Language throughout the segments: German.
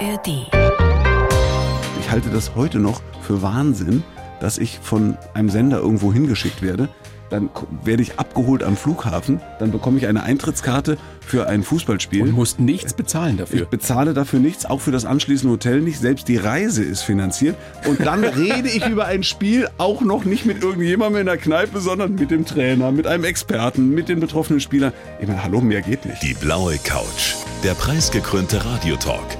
ARD. Ich halte das heute noch für Wahnsinn, dass ich von einem Sender irgendwo hingeschickt werde. Dann werde ich abgeholt am Flughafen, dann bekomme ich eine Eintrittskarte für ein Fußballspiel. Und musst nichts bezahlen ich dafür. bezahle dafür nichts, auch für das anschließende Hotel nicht. Selbst die Reise ist finanziert. Und dann rede ich über ein Spiel auch noch nicht mit irgendjemandem in der Kneipe, sondern mit dem Trainer, mit einem Experten, mit den betroffenen Spielern. Ich meine, hallo, mehr geht nicht. Die blaue Couch. Der preisgekrönte Radiotalk.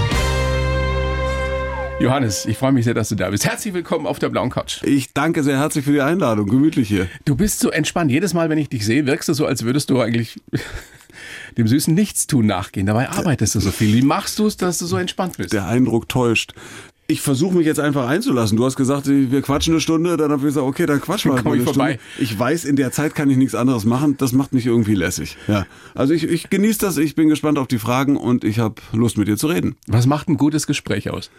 Johannes, ich freue mich sehr, dass du da bist. Herzlich willkommen auf der blauen Couch. Ich danke sehr herzlich für die Einladung. Gemütlich hier. Du bist so entspannt. Jedes Mal, wenn ich dich sehe, wirkst du so, als würdest du eigentlich dem süßen Nichtstun nachgehen. Dabei arbeitest du so viel. Wie machst du es, dass du so entspannt bist? Der Eindruck täuscht. Ich versuche mich jetzt einfach einzulassen. Du hast gesagt, wir quatschen eine Stunde, dann habe ich gesagt, okay, dann quatschen wir halt Komm mal ich eine vorbei. Stunde. Ich weiß, in der Zeit kann ich nichts anderes machen. Das macht mich irgendwie lässig. Ja. Also ich, ich genieße das, ich bin gespannt auf die Fragen und ich habe Lust mit dir zu reden. Was macht ein gutes Gespräch aus?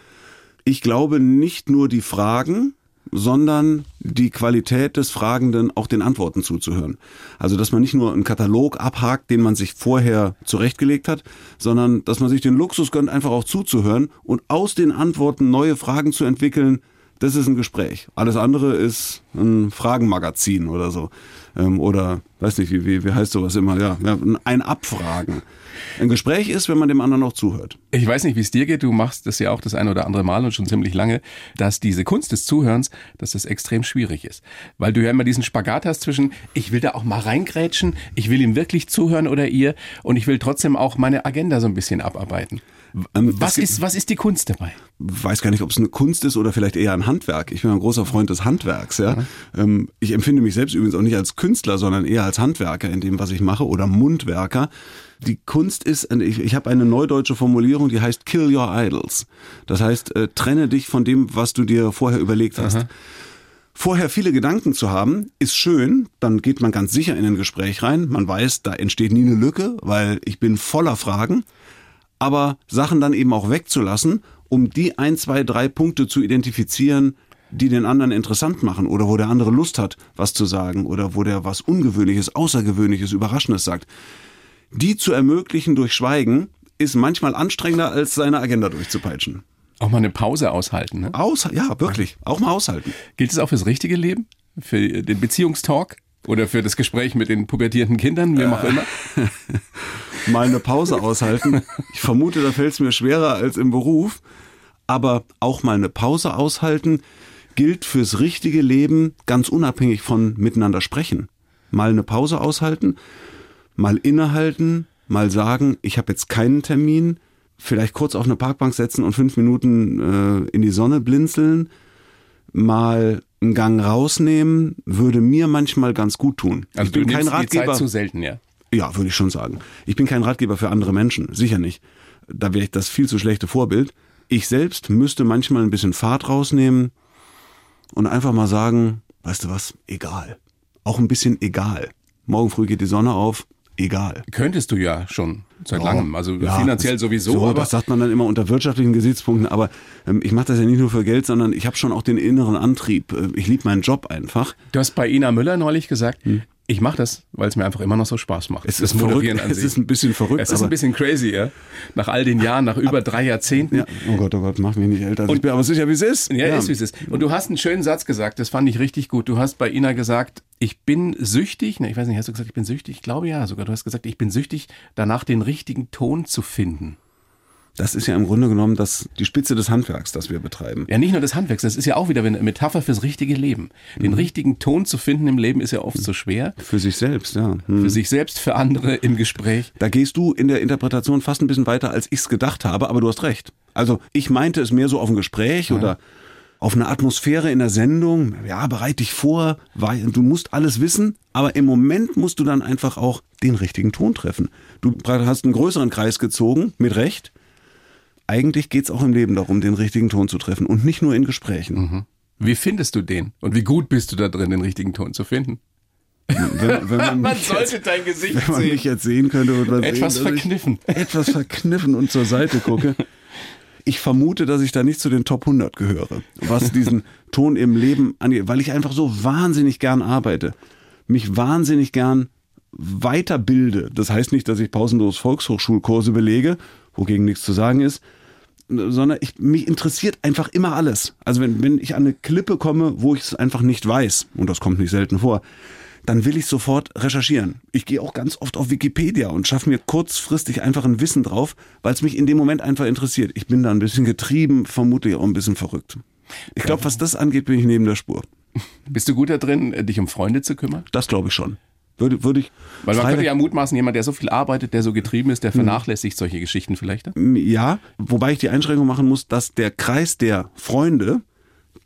Ich glaube nicht nur die Fragen, sondern die Qualität des Fragenden auch den Antworten zuzuhören. Also, dass man nicht nur einen Katalog abhakt, den man sich vorher zurechtgelegt hat, sondern dass man sich den Luxus gönnt, einfach auch zuzuhören und aus den Antworten neue Fragen zu entwickeln. Das ist ein Gespräch. Alles andere ist ein Fragenmagazin oder so. Ähm, oder, weiß nicht, wie, wie, wie heißt sowas immer? Ja, ja, ein Abfragen. Ein Gespräch ist, wenn man dem anderen auch zuhört. Ich weiß nicht, wie es dir geht. Du machst das ja auch das ein oder andere Mal und schon ziemlich lange, dass diese Kunst des Zuhörens, dass das extrem schwierig ist. Weil du ja immer diesen Spagat hast zwischen, ich will da auch mal reingrätschen, ich will ihm wirklich zuhören oder ihr und ich will trotzdem auch meine Agenda so ein bisschen abarbeiten. Ähm, Was gibt- ist, was ist die Kunst dabei? weiß gar nicht, ob es eine Kunst ist oder vielleicht eher ein Handwerk. Ich bin ein großer Freund des Handwerks. Ja. Ähm, Ich empfinde mich selbst übrigens auch nicht als Künstler, sondern eher als Handwerker in dem, was ich mache oder Mundwerker. Die Kunst ist, ich, ich habe eine neudeutsche Formulierung, die heißt Kill Your Idols. Das heißt, äh, trenne dich von dem, was du dir vorher überlegt hast. Vorher viele Gedanken zu haben, ist schön, dann geht man ganz sicher in ein Gespräch rein. Man weiß, da entsteht nie eine Lücke, weil ich bin voller Fragen aber Sachen dann eben auch wegzulassen, um die ein, zwei, drei Punkte zu identifizieren, die den anderen interessant machen oder wo der andere Lust hat, was zu sagen oder wo der was Ungewöhnliches, Außergewöhnliches, Überraschendes sagt. Die zu ermöglichen durch Schweigen ist manchmal anstrengender, als seine Agenda durchzupeitschen. Auch mal eine Pause aushalten. Ne? Aus, ja, wirklich. Auch mal aushalten. Gilt es auch fürs richtige Leben? Für den Beziehungstalk? Oder für das Gespräch mit den pubertierenden Kindern, wem auch immer? mal eine Pause aushalten. Ich vermute, da fällt es mir schwerer als im Beruf. Aber auch mal eine Pause aushalten gilt fürs richtige Leben ganz unabhängig von miteinander sprechen. Mal eine Pause aushalten, mal innehalten, mal sagen, ich habe jetzt keinen Termin, vielleicht kurz auf eine Parkbank setzen und fünf Minuten äh, in die Sonne blinzeln, mal einen Gang rausnehmen, würde mir manchmal ganz gut tun. Also ich bin du kein nimmst die Ratgeber. Zeit zu selten, ja. Ja, würde ich schon sagen. Ich bin kein Ratgeber für andere Menschen, sicher nicht. Da wäre ich das viel zu schlechte Vorbild. Ich selbst müsste manchmal ein bisschen Fahrt rausnehmen und einfach mal sagen, weißt du was, egal. Auch ein bisschen egal. Morgen früh geht die Sonne auf, egal. Könntest du ja schon seit Ja. langem, also Ja, finanziell das- sowieso. So, aber das sagt man dann immer unter wirtschaftlichen Gesichtspunkten, aber ähm, ich mache das ja nicht nur für Geld, sondern ich habe schon auch den inneren Antrieb. Äh, Ich liebe meinen Job einfach. du hast bei Ina Müller neulich gesagt, ich mache das, weil es mir einfach immer noch so Spaß macht. Hm. Es das ist verrückt, an es sich. ist ein bisschen verrückt, Es ist ein bisschen crazy, ja. Nach all den Jahren, nach über drei Jahrzehnten. Ja, oh Gott, oh Gott, mach mich nicht älter. als ich bin aber sicher, wie es ist. Ja, ist wie es ist. Und du hast einen schönen Satz gesagt, das fand ich richtig gut. Du hast bei Ina gesagt, ich bin süchtig, ne, ich weiß nicht, hast du gesagt, ich bin süchtig? Ich glaube ja sogar. Du hast gesagt, ich bin süchtig, danach den richtigen Ton zu finden. Das ist ja im Grunde genommen das, die Spitze des Handwerks, das wir betreiben. Ja, nicht nur des Handwerks, das ist ja auch wieder eine Metapher fürs richtige Leben. Den Mhm. richtigen Ton zu finden im Leben ist ja oft so schwer. Für sich selbst, ja. Hm. Für sich selbst, für andere im Gespräch. Da gehst du in der Interpretation fast ein bisschen weiter, als ich es gedacht habe, aber du hast recht. Also ich meinte es mehr so auf ein Gespräch oder auf eine Atmosphäre in der Sendung. Ja, bereit dich vor, weil du musst alles wissen, aber im Moment musst du dann einfach auch den richtigen Ton treffen. Du hast einen größeren Kreis gezogen, mit Recht. Eigentlich geht's auch im Leben darum, den richtigen Ton zu treffen und nicht nur in Gesprächen. Wie findest du den? Und wie gut bist du da drin, den richtigen Ton zu finden? Wenn, wenn man, Man sollte jetzt, dein Gesicht wenn man sehen. mich jetzt sehen könnte, würde man Etwas sehen, verkniffen. Etwas verkniffen und zur Seite gucke. Ich vermute, dass ich da nicht zu den Top 100 gehöre, was diesen Ton im Leben angeht, weil ich einfach so wahnsinnig gern arbeite, mich wahnsinnig gern weiterbilde. Das heißt nicht, dass ich pausenlos Volkshochschulkurse belege, wogegen nichts zu sagen ist, sondern ich, mich interessiert einfach immer alles. Also wenn, wenn ich an eine Klippe komme, wo ich es einfach nicht weiß, und das kommt nicht selten vor, dann will ich sofort recherchieren. Ich gehe auch ganz oft auf Wikipedia und schaffe mir kurzfristig einfach ein Wissen drauf, weil es mich in dem Moment einfach interessiert. Ich bin da ein bisschen getrieben, vermutlich auch ein bisschen verrückt. Ich glaube, was das angeht, bin ich neben der Spur. Bist du gut da drin, dich um Freunde zu kümmern? Das glaube ich schon. Würde, würde ich. Weil man könnte ja mutmaßen, jemand, der so viel arbeitet, der so getrieben ist, der vernachlässigt solche Geschichten vielleicht. Ja, wobei ich die Einschränkung machen muss, dass der Kreis der Freunde,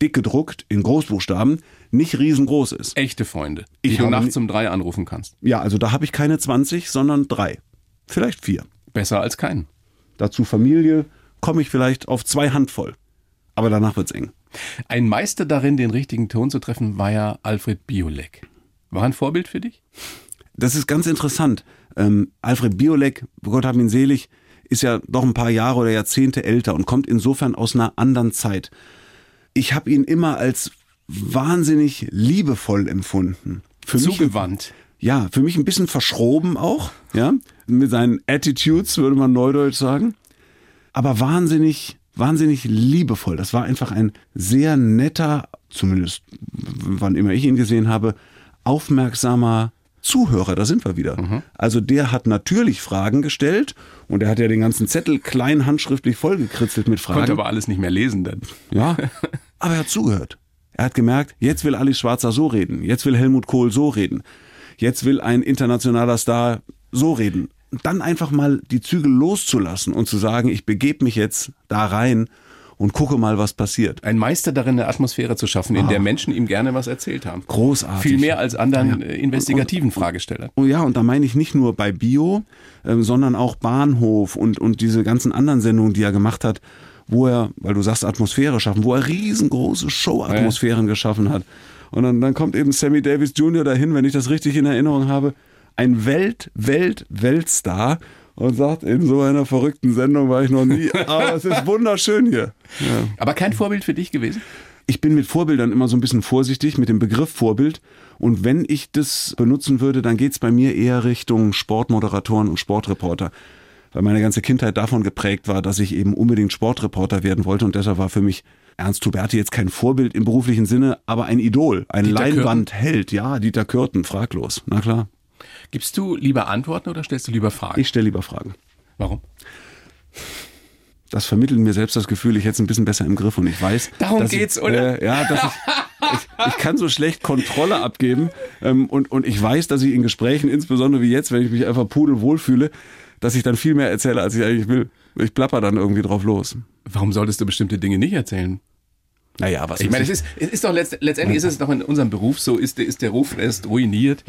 dick gedruckt in Großbuchstaben, nicht riesengroß ist. Echte Freunde, Ich die du habe nachts um drei anrufen kannst. Ja, also da habe ich keine 20, sondern drei. Vielleicht vier. Besser als keinen. Dazu Familie, komme ich vielleicht auf zwei Handvoll. Aber danach wird's eng. Ein Meister darin, den richtigen Ton zu treffen, war ja Alfred Biolek. War ein Vorbild für dich? Das ist ganz interessant. Ähm, Alfred Biolek, Gott hab ihn selig, ist ja doch ein paar Jahre oder Jahrzehnte älter und kommt insofern aus einer anderen Zeit. Ich habe ihn immer als wahnsinnig liebevoll empfunden. Für mich, Zugewandt. ja, für mich ein bisschen verschroben auch, ja, mit seinen Attitudes würde man neudeutsch sagen, aber wahnsinnig, wahnsinnig liebevoll. Das war einfach ein sehr netter, zumindest wann immer ich ihn gesehen habe, aufmerksamer Zuhörer, da sind wir wieder. Also der hat natürlich Fragen gestellt und er hat ja den ganzen Zettel klein handschriftlich vollgekritzelt mit Fragen. Konnte aber alles nicht mehr lesen dann. Ja, aber er hat zugehört. Er hat gemerkt, jetzt will Alice Schwarzer so reden, jetzt will Helmut Kohl so reden, jetzt will ein internationaler Star so reden. Und dann einfach mal die Zügel loszulassen und zu sagen, ich begebe mich jetzt da rein und gucke mal, was passiert. Ein Meister darin, eine Atmosphäre zu schaffen, in der Menschen ihm gerne was erzählt haben. Großartig. Viel mehr als anderen Ja. äh, investigativen Fragestellern. Oh ja, und da meine ich nicht nur bei Bio, ähm, sondern auch Bahnhof und, und diese ganzen anderen Sendungen, die er gemacht hat, wo er, weil du sagst Atmosphäre schaffen, wo er riesengroße Show-Atmosphären geschaffen hat. Und dann, dann kommt eben Sammy Davis Jr. dahin, wenn ich das richtig in Erinnerung habe, ein Welt, Welt, Weltstar und sagt, in so einer verrückten Sendung war ich noch nie, aber es ist wunderschön hier. Ja. Aber kein Vorbild für dich gewesen? Ich bin mit Vorbildern immer so ein bisschen vorsichtig, mit dem Begriff Vorbild. Und wenn ich das benutzen würde, dann geht's bei mir eher Richtung Sportmoderatoren und Sportreporter. Weil meine ganze Kindheit davon geprägt war, dass ich eben unbedingt Sportreporter werden wollte. Und deshalb war für mich Ernst Huberti jetzt kein Vorbild im beruflichen Sinne, aber ein Idol, ein Dieter? Leinwandheld. Ja, Dieter Kürten, fraglos. Na klar. Gibst du lieber Antworten oder stellst du lieber Fragen? Ich stelle lieber Fragen. Warum? Das vermittelt mir selbst das Gefühl, ich hätte es ein bisschen besser im Griff und ich weiß. Darum dass geht's, ich, oder? Äh, ja, dass ich, ich, ich kann so schlecht Kontrolle abgeben ähm, und, und ich weiß, dass ich in Gesprächen, insbesondere wie jetzt, wenn ich mich einfach pudelwohl fühle, dass ich dann viel mehr erzähle, als ich eigentlich will. Ich plapper dann irgendwie drauf los. Warum solltest du bestimmte Dinge nicht erzählen? Naja, was Ich meine, es ist, es ist doch letzt, letztendlich ist es doch in unserem Beruf so, ist, der- ist der Ruf erst ruiniert,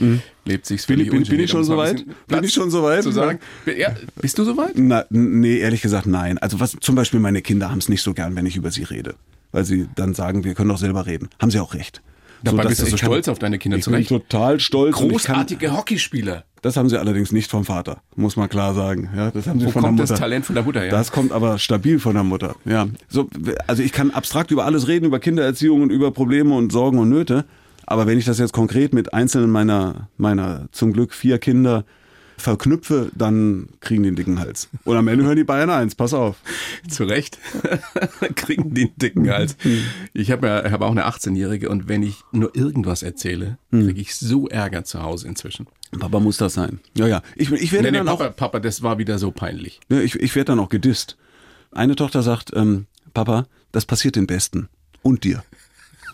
lebt sich's Bin ich- völlig bin- bin ich ungeniert, schon soweit? Bin ich schon soweit? Zu sagen. Ja, bist du soweit? Na, nee, ehrlich gesagt, nein. Also was zum Beispiel meine Kinder haben es nicht so gern, wenn ich über sie rede. Weil sie dann sagen, wir können doch selber reden. Haben sie auch recht. Dabei bist du so ich kann- stolz auf deine Kinder Ich zu bin total stolz. ich kann- Großartige Hockeyspieler. Das haben sie allerdings nicht vom Vater, muss man klar sagen. Ja, das haben sie Wo von kommt der das Mutter. Talent von der Mutter her? Das kommt aber stabil von der Mutter. Ja, so, also ich kann abstrakt über alles reden, über Kindererziehung und über Probleme und Sorgen und Nöte. Aber wenn ich das jetzt konkret mit einzelnen meiner, meiner zum Glück vier Kinder verknüpfe, dann kriegen die einen dicken Hals. Und am Ende hören die Bayern eins, pass auf. Zu Recht. Kriegen die einen dicken Hals. Ich habe ja, hab auch eine 18-Jährige und wenn ich nur irgendwas erzähle, kriege ich so Ärger zu Hause inzwischen. Papa muss das sein. Ja, ja. Ich, ich werde Nee, nee, dann auch Papa, Papa, das war wieder so peinlich. Ja, ich, ich werde dann auch gedisst. Eine Tochter sagt, ähm, Papa, das passiert den Besten. Und dir.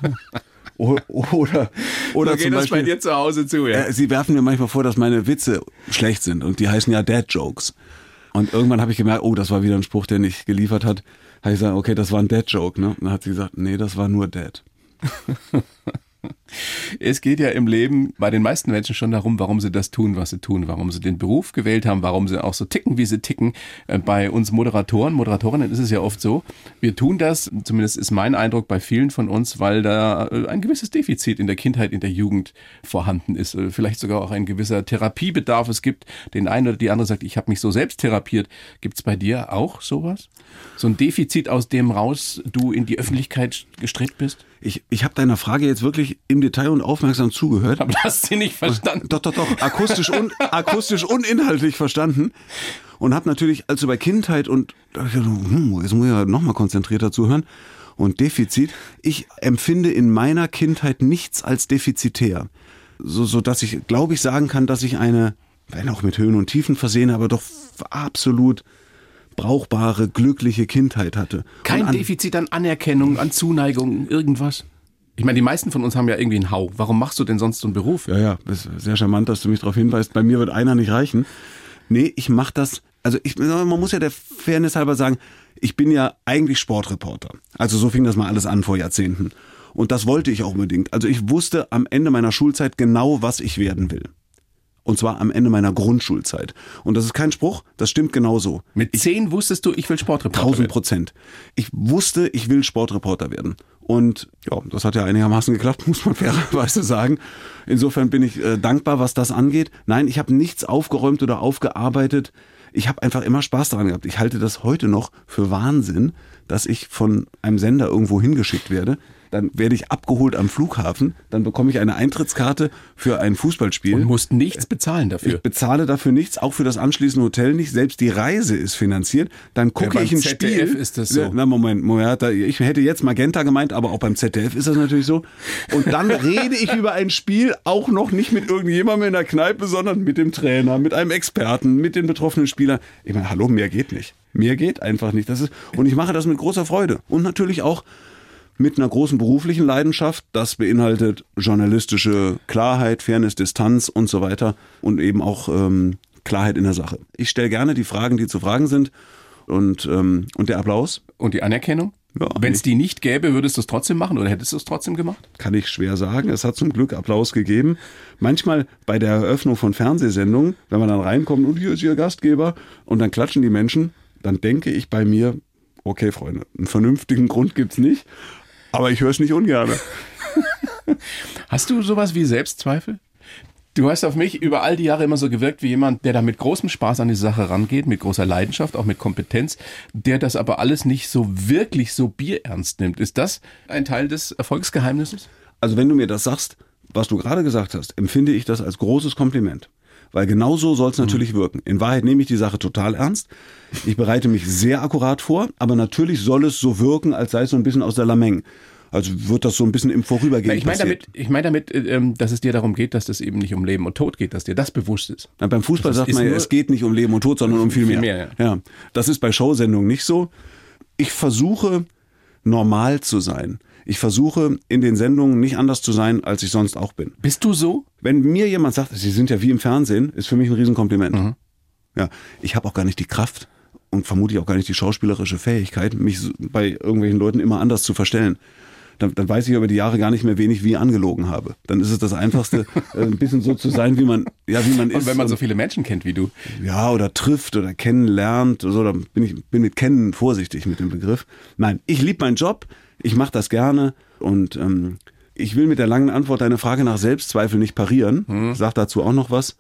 Oder oder zum geht das bei dir zu Hause zu, ja? äh, sie werfen mir manchmal vor, dass meine Witze schlecht sind. Und die heißen ja Dad-Jokes. Und irgendwann habe ich gemerkt, oh, das war wieder ein Spruch, der nicht geliefert hat. Habe ich gesagt, okay, das war ein Dad-Joke. Ne? Und dann hat sie gesagt, nee, das war nur Dad. Es geht ja im Leben bei den meisten Menschen schon darum, warum sie das tun, was sie tun, warum sie den Beruf gewählt haben, warum sie auch so ticken, wie sie ticken. Äh, bei uns Moderatoren, Moderatorinnen ist es ja oft so, wir tun das, zumindest ist mein Eindruck bei vielen von uns, weil da äh, ein gewisses Defizit in der Kindheit, in der Jugend vorhanden ist. Äh, vielleicht sogar auch ein gewisser Therapiebedarf. Es gibt den einen oder die andere sagt, ich habe mich so selbst therapiert. Gibt es bei dir auch sowas? So ein Defizit, aus dem raus du in die Öffentlichkeit gestrebt bist? Ich, ich habe deiner Frage jetzt wirklich im Detail und aufmerksam zugehört. Aber du hast sie nicht verstanden. Doch, doch, doch. Akustisch und, akustisch und inhaltlich verstanden. Und habe natürlich, also bei Kindheit und hm, jetzt muss ich ja nochmal konzentrierter zuhören. Und Defizit. Ich empfinde in meiner Kindheit nichts als defizitär. So, so dass ich, glaube ich, sagen kann, dass ich eine, wenn auch mit Höhen und Tiefen versehen, aber doch absolut brauchbare, glückliche Kindheit hatte. Kein Defizit an Anerkennung, an Zuneigung, irgendwas? Ich meine, die meisten von uns haben ja irgendwie einen Hau. Warum machst du denn sonst so einen Beruf? Ja, ja, ist sehr charmant, dass du mich darauf hinweist. Bei mir wird einer nicht reichen. Nee, ich mache das, also ich, man muss ja der Fairness halber sagen, ich bin ja eigentlich Sportreporter. Also so fing das mal alles an vor Jahrzehnten. Und das wollte ich auch unbedingt. Also ich wusste am Ende meiner Schulzeit genau, was ich werden will. Und zwar am Ende meiner Grundschulzeit. Und das ist kein Spruch, das stimmt genauso. Mit zehn wusstest du, ich will Sportreporter werden? Tausend Prozent. Ich wusste, ich will Sportreporter werden. Und ja, das hat ja einigermaßen geklappt, muss man fairerweise sagen. Insofern bin ich äh, dankbar, was das angeht. Nein, ich habe nichts aufgeräumt oder aufgearbeitet. Ich habe einfach immer Spaß daran gehabt. Ich halte das heute noch für Wahnsinn, dass ich von einem Sender irgendwo hingeschickt werde dann werde ich abgeholt am Flughafen, dann bekomme ich eine Eintrittskarte für ein Fußballspiel. Und musst nichts bezahlen dafür. Ich bezahle dafür nichts, auch für das anschließende Hotel nicht. Selbst die Reise ist finanziert. Dann gucke ja, ich ein ZDF Spiel. ist das so. Na, Moment, Moment, ich hätte jetzt Magenta gemeint, aber auch beim ZDF ist das natürlich so. Und dann rede ich über ein Spiel auch noch nicht mit irgendjemandem in der Kneipe, sondern mit dem Trainer, mit einem Experten, mit den betroffenen Spielern. Ich meine, hallo, mehr geht nicht. Mehr geht einfach nicht. Das ist, und ich mache das mit großer Freude. Und natürlich auch mit einer großen beruflichen Leidenschaft. Das beinhaltet journalistische Klarheit, Fairness, Distanz und so weiter und eben auch ähm, Klarheit in der Sache. Ich stelle gerne die Fragen, die zu fragen sind und, ähm, und der Applaus. Und die Anerkennung? Ja, Wenn es die nicht gäbe, würdest du es trotzdem machen oder hättest du es trotzdem gemacht? Kann ich schwer sagen. Es hat zum Glück Applaus gegeben. Manchmal bei der Eröffnung von Fernsehsendungen, wenn man dann reinkommt und hier ist Ihr Gastgeber und dann klatschen die Menschen, dann denke ich bei mir, okay Freunde, einen vernünftigen Grund gibt's nicht, aber ich höre es nicht ungern. Hast du sowas wie Selbstzweifel? Du hast auf mich über all die Jahre immer so gewirkt wie jemand, der da mit großem Spaß an die Sache rangeht, mit großer Leidenschaft, auch mit Kompetenz, der das aber alles nicht so wirklich so bierernst nimmt. Ist das ein Teil des Erfolgsgeheimnisses? Also wenn du mir das sagst, was du gerade gesagt hast, empfinde ich das als großes Kompliment. Weil genau so soll es natürlich mhm. wirken. In Wahrheit nehme ich die Sache total ernst. Ich bereite mich sehr akkurat vor, aber natürlich soll es so wirken, als sei es so ein bisschen aus der Lameng. Also wird das so ein bisschen im Vorübergehen Ich meine damit, ich meine damit, ähm, dass es dir darum geht, dass es eben nicht um Leben und Tod geht, dass dir das bewusst ist. Na, beim Fußball sagt man ja, es geht nicht um Leben und Tod, sondern um viel mehr. Viel mehr ja. ja. Das ist bei Showsendungen nicht so. Ich versuche normal zu sein. Ich versuche in den Sendungen nicht anders zu sein, als ich sonst auch bin. Bist du so? Wenn mir jemand sagt, Sie sind ja wie im Fernsehen, ist für mich ein Riesenkompliment. Mhm. Ja, ich habe auch gar nicht die Kraft und vermutlich auch gar nicht die schauspielerische Fähigkeit, mich bei irgendwelchen Leuten immer anders zu verstellen. Dann, dann weiß ich über die Jahre gar nicht mehr, wen ich wie angelogen habe. Dann ist es das Einfachste, äh, ein bisschen so zu sein, wie man, ja, wie man ist. Und wenn man so viele Menschen kennt wie du. Ja, oder trifft oder kennenlernt, so, dann bin ich bin mit kennen vorsichtig mit dem Begriff. Nein, ich liebe meinen Job ich mache das gerne und ähm, ich will mit der langen Antwort deine Frage nach Selbstzweifel nicht parieren. Mhm. Sag dazu auch noch was.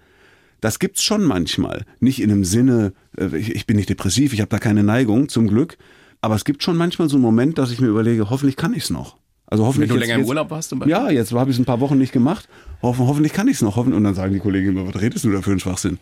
Das gibt's schon manchmal. Nicht in einem Sinne, äh, ich, ich bin nicht depressiv, ich habe da keine Neigung, zum Glück. Aber es gibt schon manchmal so einen Moment, dass ich mir überlege, hoffentlich kann ich's noch. Also hoffentlich Wenn du länger jetzt, im Urlaub warst zum Beispiel? Ja, jetzt habe ich es ein paar Wochen nicht gemacht. Hoffen, hoffentlich kann ich es noch. Hoffen, und dann sagen die Kollegen immer, was redest du da für einen Schwachsinn?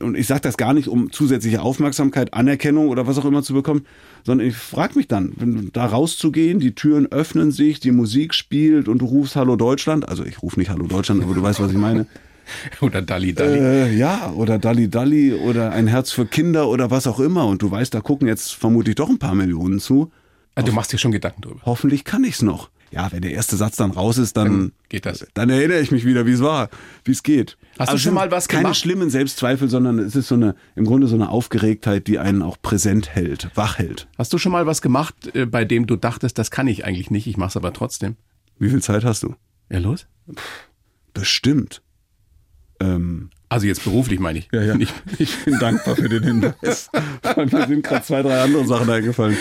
Und ich sage das gar nicht, um zusätzliche Aufmerksamkeit, Anerkennung oder was auch immer zu bekommen, sondern ich frage mich dann, wenn da rauszugehen, die Türen öffnen sich, die Musik spielt und du rufst Hallo Deutschland, also ich rufe nicht Hallo Deutschland, aber du weißt, was ich meine. Oder Dalli Dalli. Äh, ja, oder Dalli Dalli oder ein Herz für Kinder oder was auch immer. Und du weißt, da gucken jetzt vermutlich doch ein paar Millionen zu. Also du machst dir schon Gedanken drüber. Hoffentlich kann ich's noch ja, wenn der erste Satz dann raus ist, dann, dann geht das. Dann erinnere ich mich wieder, wie es war, wie es geht. Hast also du schon mal was keine gemacht? schlimmen Selbstzweifel, sondern es ist so eine, im Grunde so eine Aufgeregtheit, die einen auch präsent hält, wach hält. Hast du schon mal was gemacht, äh, bei dem du dachtest, das kann ich eigentlich nicht, ich mache es aber trotzdem? Wie viel Zeit hast du? Ja, los? Bestimmt. Ähm, Also jetzt beruflich meine ich. ja, ja. Ich, ich bin dankbar für den Hinweis. Mir sind gerade zwei, drei andere Sachen eingefallen.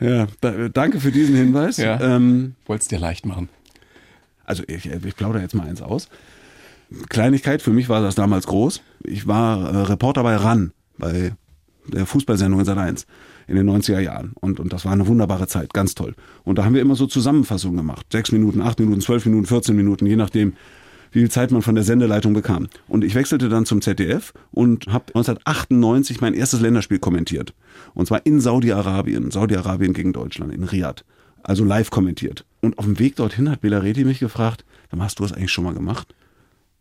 Ja, da, danke für diesen Hinweis. Ja. Ähm, Wollt's dir leicht machen. also ich, ich plaudere jetzt mal eins aus. Kleinigkeit, für mich war das damals groß. Ich war äh, Reporter bei RAN, bei der Fußballsendung in Sat 1 in den 90er Jahren. Und, und das war eine wunderbare Zeit, ganz toll. Und da haben wir immer so Zusammenfassungen gemacht. Sechs Minuten, acht Minuten, zwölf Minuten, 14 Minuten, je nachdem, wie viel Zeit man von der Sendeleitung bekam. Und ich wechselte dann zum ZDF und habe 1998 mein erstes Länderspiel kommentiert. Und zwar in Saudi-Arabien. Saudi-Arabien gegen Deutschland, in Riyadh. Also live kommentiert. Und auf dem Weg dorthin hat Belareti mich gefragt, dann hast du das eigentlich schon mal gemacht?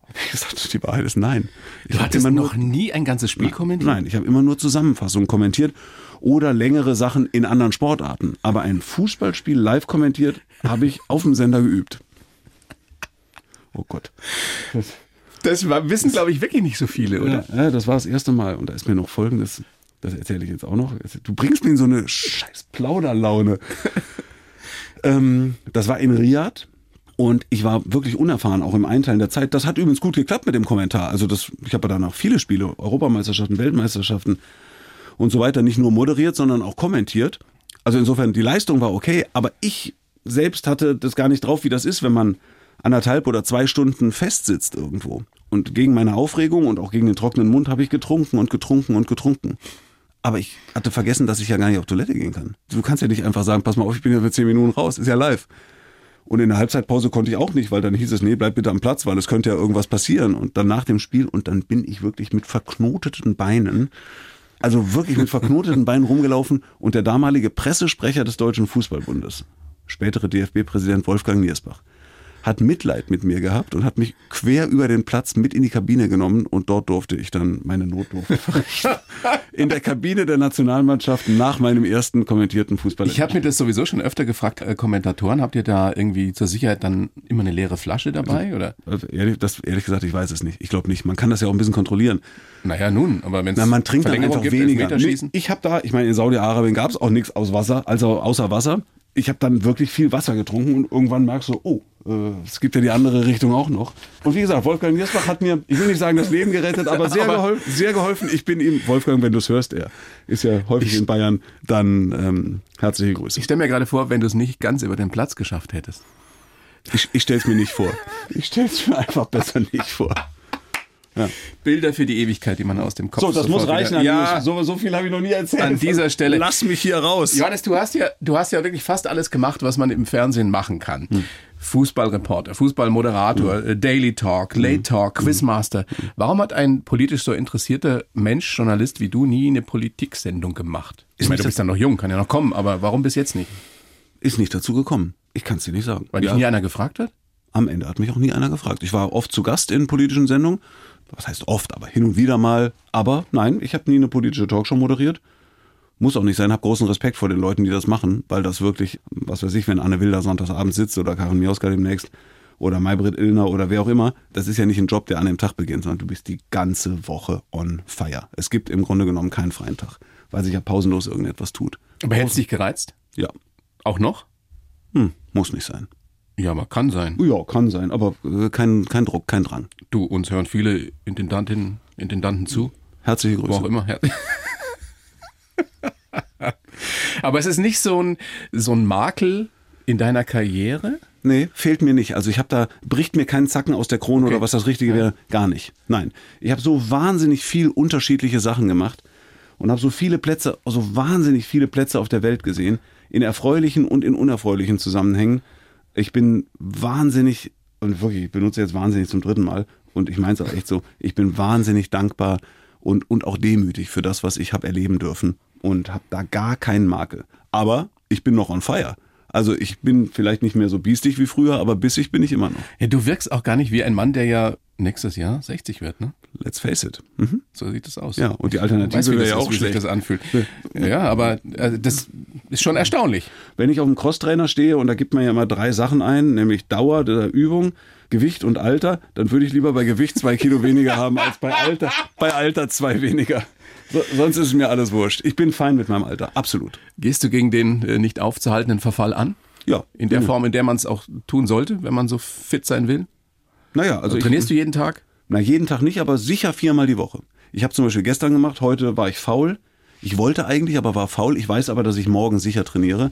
Ich gesagt, die Wahrheit ist nein. Ich Du hattest immer noch nie ein ganzes Spiel kommentiert? Nein, ich habe immer nur Zusammenfassungen kommentiert oder längere Sachen in anderen Sportarten. Aber ein Fußballspiel live kommentiert habe ich auf dem Sender geübt. Oh Gott. Das war, wissen, glaube ich, wirklich nicht so viele, oder? Ja, ja, das war das erste Mal. Und da ist mir noch Folgendes, das erzähle ich jetzt auch noch. Du bringst mir in so eine scheiß Plauderlaune. ähm, das war in Riyadh. Und ich war wirklich unerfahren, auch im Einteilen der Zeit. Das hat übrigens gut geklappt mit dem Kommentar. Also das, ich habe danach viele Spiele, Europameisterschaften, Weltmeisterschaften und so weiter, nicht nur moderiert, sondern auch kommentiert. Also insofern, die Leistung war okay, aber ich selbst hatte das gar nicht drauf, wie das ist, wenn man anderthalb oder zwei Stunden festsitzt irgendwo. Und gegen meine Aufregung und auch gegen den trockenen Mund habe ich getrunken und getrunken und getrunken. Aber ich hatte vergessen, dass ich ja gar nicht auf Toilette gehen kann. Du kannst ja nicht einfach sagen, pass mal auf, ich bin jetzt für zehn Minuten raus, ist ja live. Und in der Halbzeitpause konnte ich auch nicht, weil dann hieß es, nee, bleib bitte am Platz, weil es könnte ja irgendwas passieren. Und dann nach dem Spiel, und dann bin ich wirklich mit verknoteten Beinen, also wirklich mit verknoteten Beinen rumgelaufen und der damalige Pressesprecher des Deutschen Fußballbundes, spätere DFB-Präsident Wolfgang Niersbach, hat Mitleid mit mir gehabt und hat mich quer über den Platz mit in die Kabine genommen und dort durfte ich dann meine Notdurft verrichten. In der Kabine der Nationalmannschaft nach meinem ersten kommentierten Fußball. Ich habe mir das sowieso schon öfter gefragt, äh, Kommentatoren, habt ihr da irgendwie zur Sicherheit dann immer eine leere Flasche dabei? Oder? Also ehrlich, das, ehrlich gesagt, ich weiß es nicht. Ich glaube nicht. Man kann das ja auch ein bisschen kontrollieren. Naja, nun, aber wenn Na, man trinkt dann einfach gibt, weniger. Ich habe da, ich meine, in Saudi-Arabien gab es auch nichts aus Wasser, also außer Wasser. Ich habe dann wirklich viel Wasser getrunken und irgendwann merkst du, oh, äh, es gibt ja die andere Richtung auch noch. Und wie gesagt, Wolfgang Niersbach hat mir, ich will nicht sagen, das Leben gerettet, aber sehr, Aber- geholfen, sehr geholfen. Ich bin ihm, Wolfgang, wenn du es hörst, er ist ja häufig in Bayern, dann ähm, herzliche Grüße. Ich stelle mir gerade vor, wenn du es nicht ganz über den Platz geschafft hättest. Ich, ich stelle es mir nicht vor. Ich stelle es mir einfach besser nicht vor. Bilder für die Ewigkeit, die man aus dem Kopf So, das muss reichen. wieder- Ja, so, so viel habe ich noch nie erzählt. An dieser Stelle. Lass mich hier raus. Johannes, du hast ja, du hast ja wirklich fast alles gemacht, was man im Fernsehen machen kann. Hm. Fußballreporter, Fußballmoderator, äh, Daily Talk, Hm. Late Talk, Quizmaster. Warum hat ein politisch so interessierter Mensch, Journalist wie du, nie eine Politiksendung gemacht? Ich meine, du bist ja noch jung, kann ja noch kommen, aber warum bis jetzt nicht? Ist nicht dazu gekommen. Ich kann es dir nicht sagen. Weil dich Ja. nie einer gefragt hat? Am Ende hat mich auch nie einer gefragt. Ich war oft zu Gast in politischen Sendungen. Was heißt oft, aber hin und wieder mal. Aber nein, ich habe nie eine politische Talkshow moderiert. Muss auch nicht sein. Hab großen Respekt vor den Leuten, die das machen, weil das wirklich, was weiß ich, wenn Anne Wilder sonntagsabends sitzt oder Karin Mioska demnächst oder Maybrit Illner oder wer auch immer, das ist ja nicht ein Job, der an dem Tag beginnt, sondern du bist die ganze Woche on fire. Es gibt im Grunde genommen keinen freien Tag, weil sich ja pausenlos irgendetwas tut. Aber hättest dich gereizt? Ja, Auch noch? hm, muss nicht sein. Ja, aber kann sein. Ja, kann sein, aber äh, kein, kein Druck, kein Drang. Du, uns hören viele Intendantinnen, Intendanten zu. Herzliche Wo Grüße. auch immer. Aber es ist nicht so ein, so ein Makel in deiner Karriere? Nee, fehlt mir nicht. Also ich habe da, bricht mir keinen Zacken aus der Krone Okay. oder was das Richtige wäre. Gar nicht. Nein. Ich habe so wahnsinnig viel unterschiedliche Sachen gemacht und habe so viele Plätze, so wahnsinnig viele Plätze auf der Welt gesehen, in erfreulichen und in unerfreulichen Zusammenhängen. Ich bin wahnsinnig, und wirklich, ich benutze jetzt wahnsinnig zum dritten Mal, und ich meine es auch echt so, ich bin wahnsinnig dankbar und, und auch demütig für das, was ich habe erleben dürfen und habe da gar keinen Makel. Aber ich bin noch on fire. Also ich bin vielleicht nicht mehr so biestig wie früher, aber bissig bin ich immer noch. Ja, du wirkst auch gar nicht wie ein Mann, der ja nächstes Jahr 60 wird, ne? Let's face it. Mhm. So sieht es aus. Ja, und die Alternative Weißt, wie wäre das ja ist, auch wie sich schlecht. das anfühlt. Ja, aber äh, das ist schon erstaunlich. Wenn ich auf dem Crosstrainer stehe und da gibt man ja immer drei Sachen ein, nämlich Dauer der Übung, Gewicht und Alter, dann würde ich lieber bei Gewicht zwei Kilo weniger haben als bei Alter, bei Alter zwei weniger. So, sonst ist mir alles wurscht. Ich bin fein mit meinem Alter, absolut. Gehst du gegen den äh, nicht aufzuhaltenden Verfall an? Ja. In der Form, in der man es auch tun sollte, wenn man so fit sein will? Naja, also, Also trainierst du jeden Tag? Na, jeden Tag nicht, aber sicher viermal die Woche. Ich habe zum Beispiel gestern gemacht, heute war ich faul. Ich wollte eigentlich, aber war faul. Ich weiß aber, dass ich morgen sicher trainiere,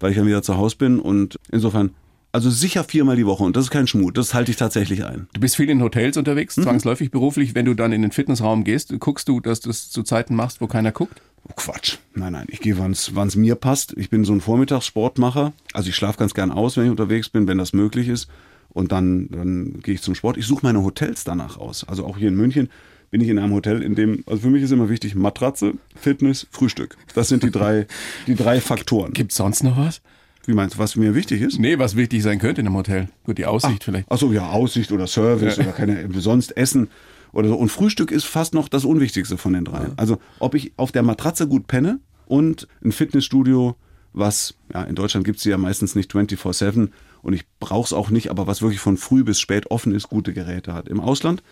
weil ich dann wieder zu Hause bin und insofern, also sicher viermal die Woche und das ist kein Schmut, das halte ich tatsächlich ein. Du bist viel in Hotels unterwegs, zwangsläufig beruflich. Wenn du dann in den Fitnessraum gehst, guckst du, dass du es zu Zeiten machst, wo keiner guckt? Oh, Quatsch. Nein, nein, ich gehe, wann es mir passt. Ich bin so ein Vormittagssportmacher. Also ich schlafe ganz gern aus, wenn ich unterwegs bin, wenn das möglich ist. Und dann, dann gehe ich zum Sport. Ich suche meine Hotels danach aus. Also auch hier in München bin ich in einem Hotel, in dem, also für mich ist immer wichtig, Matratze, Fitness, Frühstück. Das sind die drei, die drei Faktoren. Gibt's sonst noch was? Wie meinst du, was mir wichtig ist? Nee, was wichtig sein könnte in einem Hotel. Gut, die Aussicht vielleicht. Achso, ja, Aussicht oder Service oder keine, sonst Essen oder so. Und Frühstück ist fast noch das Unwichtigste von den dreien. Also, ob ich auf der Matratze gut penne und ein Fitnessstudio, was, ja, in Deutschland gibt's sie ja meistens nicht 24-7 und ich brauch's auch nicht, aber was wirklich von früh bis spät offen ist, gute Geräte hat. Im Ausland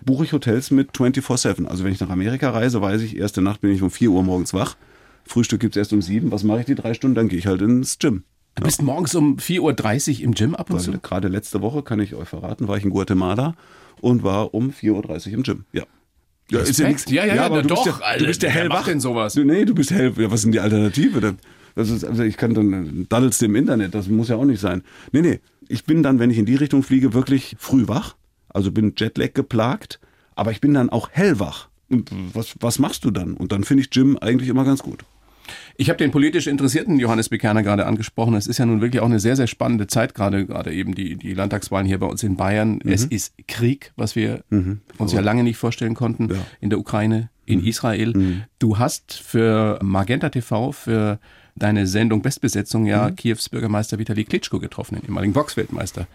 buche ich Hotels mit 24-7. Also, wenn ich nach Amerika reise, weiß ich, erste Nacht bin ich um 4 Uhr morgens wach. Frühstück gibt's erst um 7. Was mache ich die drei Stunden? Dann gehe ich halt ins Gym. Du bist morgens um 4.30 Uhr im Gym ab und zu? Weil gerade letzte Woche, kann ich euch verraten, war ich in Guatemala und war um 4.30 Uhr im Gym. Ja. Ja, Respekt. Ja, ja, ja, aber du doch, bist ja, du bist ja hellwach. denn sowas? Du, nee, du bist hell. Ja, was ist denn die Alternative? Das, das ist, also ich kann dann daddelst im Internet, das muss ja auch nicht sein. Nee, nee. Ich bin dann, wenn ich in die Richtung fliege, wirklich früh wach. Also bin Jetlag geplagt, aber ich bin dann auch hellwach. Und was, was machst du dann? Und dann finde ich Gym eigentlich immer ganz gut. Ich habe den politisch interessierten Johannes Bekerner gerade angesprochen. Es ist ja nun wirklich auch eine sehr, sehr spannende Zeit, gerade gerade eben die, die Landtagswahlen hier bei uns in Bayern. Es ist Krieg, was wir uns ja lange nicht vorstellen konnten, Ja. in der Ukraine, in Israel. Du hast für Magenta TV, für deine Sendung Bestbesetzung ja Kiews Bürgermeister Vitali Klitschko getroffen, den ehemaligen Boxweltmeister.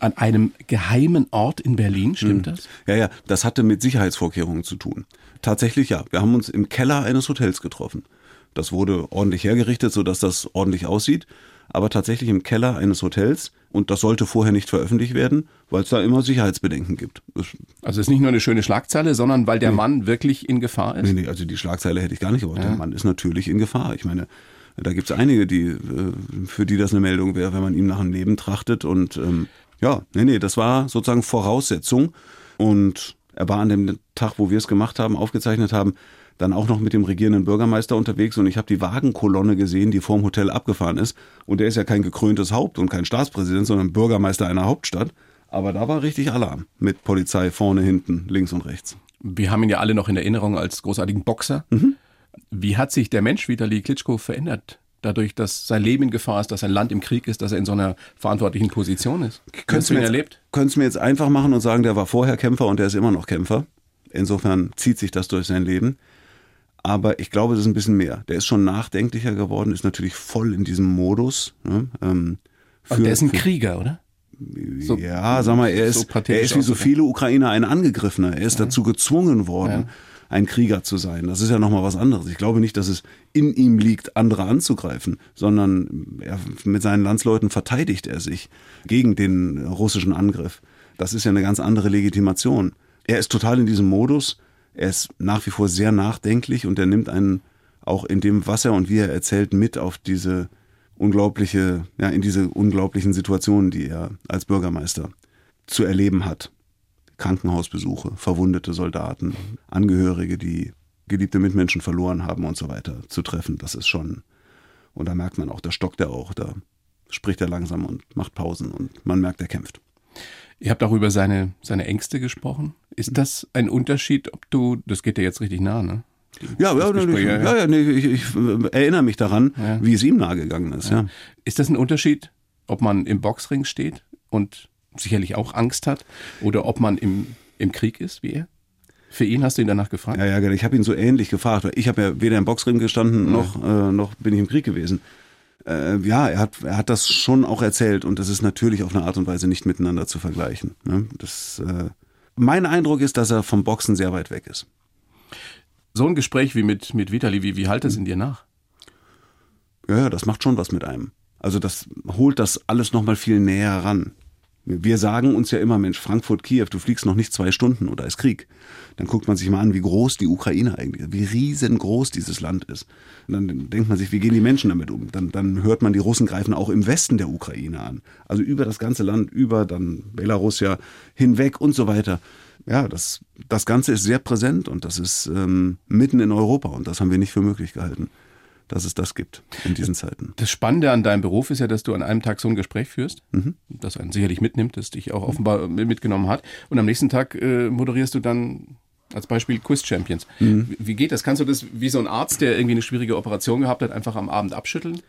An einem geheimen Ort in Berlin, stimmt das? Ja, ja, das hatte mit Sicherheitsvorkehrungen zu tun. Tatsächlich ja. Wir haben uns im Keller eines Hotels getroffen. Das wurde ordentlich hergerichtet, sodass das ordentlich aussieht. Aber tatsächlich im Keller eines Hotels. Und das sollte vorher nicht veröffentlicht werden, weil es da immer Sicherheitsbedenken gibt. Also es ist nicht nur eine schöne Schlagzeile, sondern weil der Mann wirklich in Gefahr ist. nee, nee, also die Schlagzeile hätte ich gar nicht gewollt. Der Mann ist natürlich in Gefahr. Ich meine, da gibt es einige, die, äh, für die das eine Meldung wäre, wenn man ihm nach einem Leben trachtet. Und ähm, ja, nee, nee, das war sozusagen Voraussetzung. Und er war an dem Tag, wo wir es gemacht haben, aufgezeichnet haben, dann auch noch mit dem regierenden Bürgermeister unterwegs und ich habe die Wagenkolonne gesehen, die vorm Hotel abgefahren ist. Und er ist ja kein gekröntes Haupt und kein Staatspräsident, sondern Bürgermeister einer Hauptstadt. Aber da war richtig Alarm mit Polizei vorne, hinten, links und rechts. Wir haben ihn ja alle noch in Erinnerung als großartigen Boxer. Wie hat sich der Mensch Vitali Klitschko verändert? Dadurch, dass sein Leben in Gefahr ist, dass sein Land im Krieg ist, dass er in so einer verantwortlichen Position ist. Hast du ihn jetzt, erlebt? Könntest mir jetzt einfach machen und sagen, der war vorher Kämpfer und der ist immer noch Kämpfer. Insofern zieht sich das durch sein Leben. Aber ich glaube, das ist ein bisschen mehr. Der ist schon nachdenklicher geworden, ist natürlich voll in diesem Modus. Ne? Ähm, Und der ist ein Krieger, oder? So- ja, sag mal, er so ist, pathetisch er ist wie so viele Ukrainer ein Angegriffener. Er ist dazu gezwungen worden, ein Krieger zu sein. Das ist ja nochmal was anderes. Ich glaube nicht, dass es in ihm liegt, andere anzugreifen, sondern er, mit seinen Landsleuten verteidigt er sich gegen den russischen Angriff. Das ist ja eine ganz andere Legitimation. Er ist total in diesem Modus. Er ist nach wie vor sehr nachdenklich und er nimmt einen auch in dem, was er und wie er erzählt, mit auf diese unglaubliche, ja, in diese unglaublichen Situationen, die er als Bürgermeister zu erleben hat. Krankenhausbesuche, verwundete Soldaten, Angehörige, die geliebte Mitmenschen verloren haben und so weiter zu treffen. Das ist schon, und da merkt man auch, da stockt er auch, da spricht er langsam und macht Pausen und man merkt, er kämpft. Ihr habt auch über seine, seine Ängste gesprochen. Ist das ein Unterschied, ob du, das geht dir jetzt richtig nah, ne? Ja, ja, Gespräch, ja, ja, ja. ja, nee, ich, ich erinnere mich daran, Ja. wie es ihm nahegegangen ist. Ja. Ist das ein Unterschied, ob man im Boxring steht und sicherlich auch Angst hat oder ob man im, im Krieg ist, wie er? Für ihn hast du ihn danach gefragt? Ja, ja, genau. ich habe ihn so ähnlich gefragt. Ich habe ja weder im Boxring gestanden, noch, äh, noch bin ich im Krieg gewesen. Äh, ja, er hat, er hat das schon auch erzählt und das ist natürlich auf eine Art und Weise nicht miteinander zu vergleichen. Ne? Das, äh, mein Eindruck ist, dass er vom Boxen sehr weit weg ist. So ein Gespräch wie mit, mit Vitali, wie, wie halt es in dir nach? Ja, ja, das macht schon was mit einem. Also das holt das alles nochmal viel näher ran. Wir sagen uns ja immer, Mensch, Frankfurt, Kiew, du fliegst noch nicht zwei Stunden oder ist Krieg. Dann guckt man sich mal an, wie groß die Ukraine eigentlich ist, wie riesengroß dieses Land ist. Und dann denkt man sich, wie gehen die Menschen damit um? Dann, dann hört man, die Russen greifen auch im Westen der Ukraine an. Also über das ganze Land, über dann Belarus ja hinweg und so weiter. Ja, das, das Ganze ist sehr präsent und das ist ähm, mitten in Europa und das haben wir nicht für möglich gehalten dass es das gibt in diesen Zeiten. Das Spannende an deinem Beruf ist ja, dass du an einem Tag so ein Gespräch führst, mhm. das einen sicherlich mitnimmt, das dich auch offenbar mitgenommen hat. Und am nächsten Tag äh, moderierst du dann als Beispiel Quiz Champions. Mhm. Wie geht das? Kannst du das wie so ein Arzt, der irgendwie eine schwierige Operation gehabt hat, einfach am Abend abschütteln?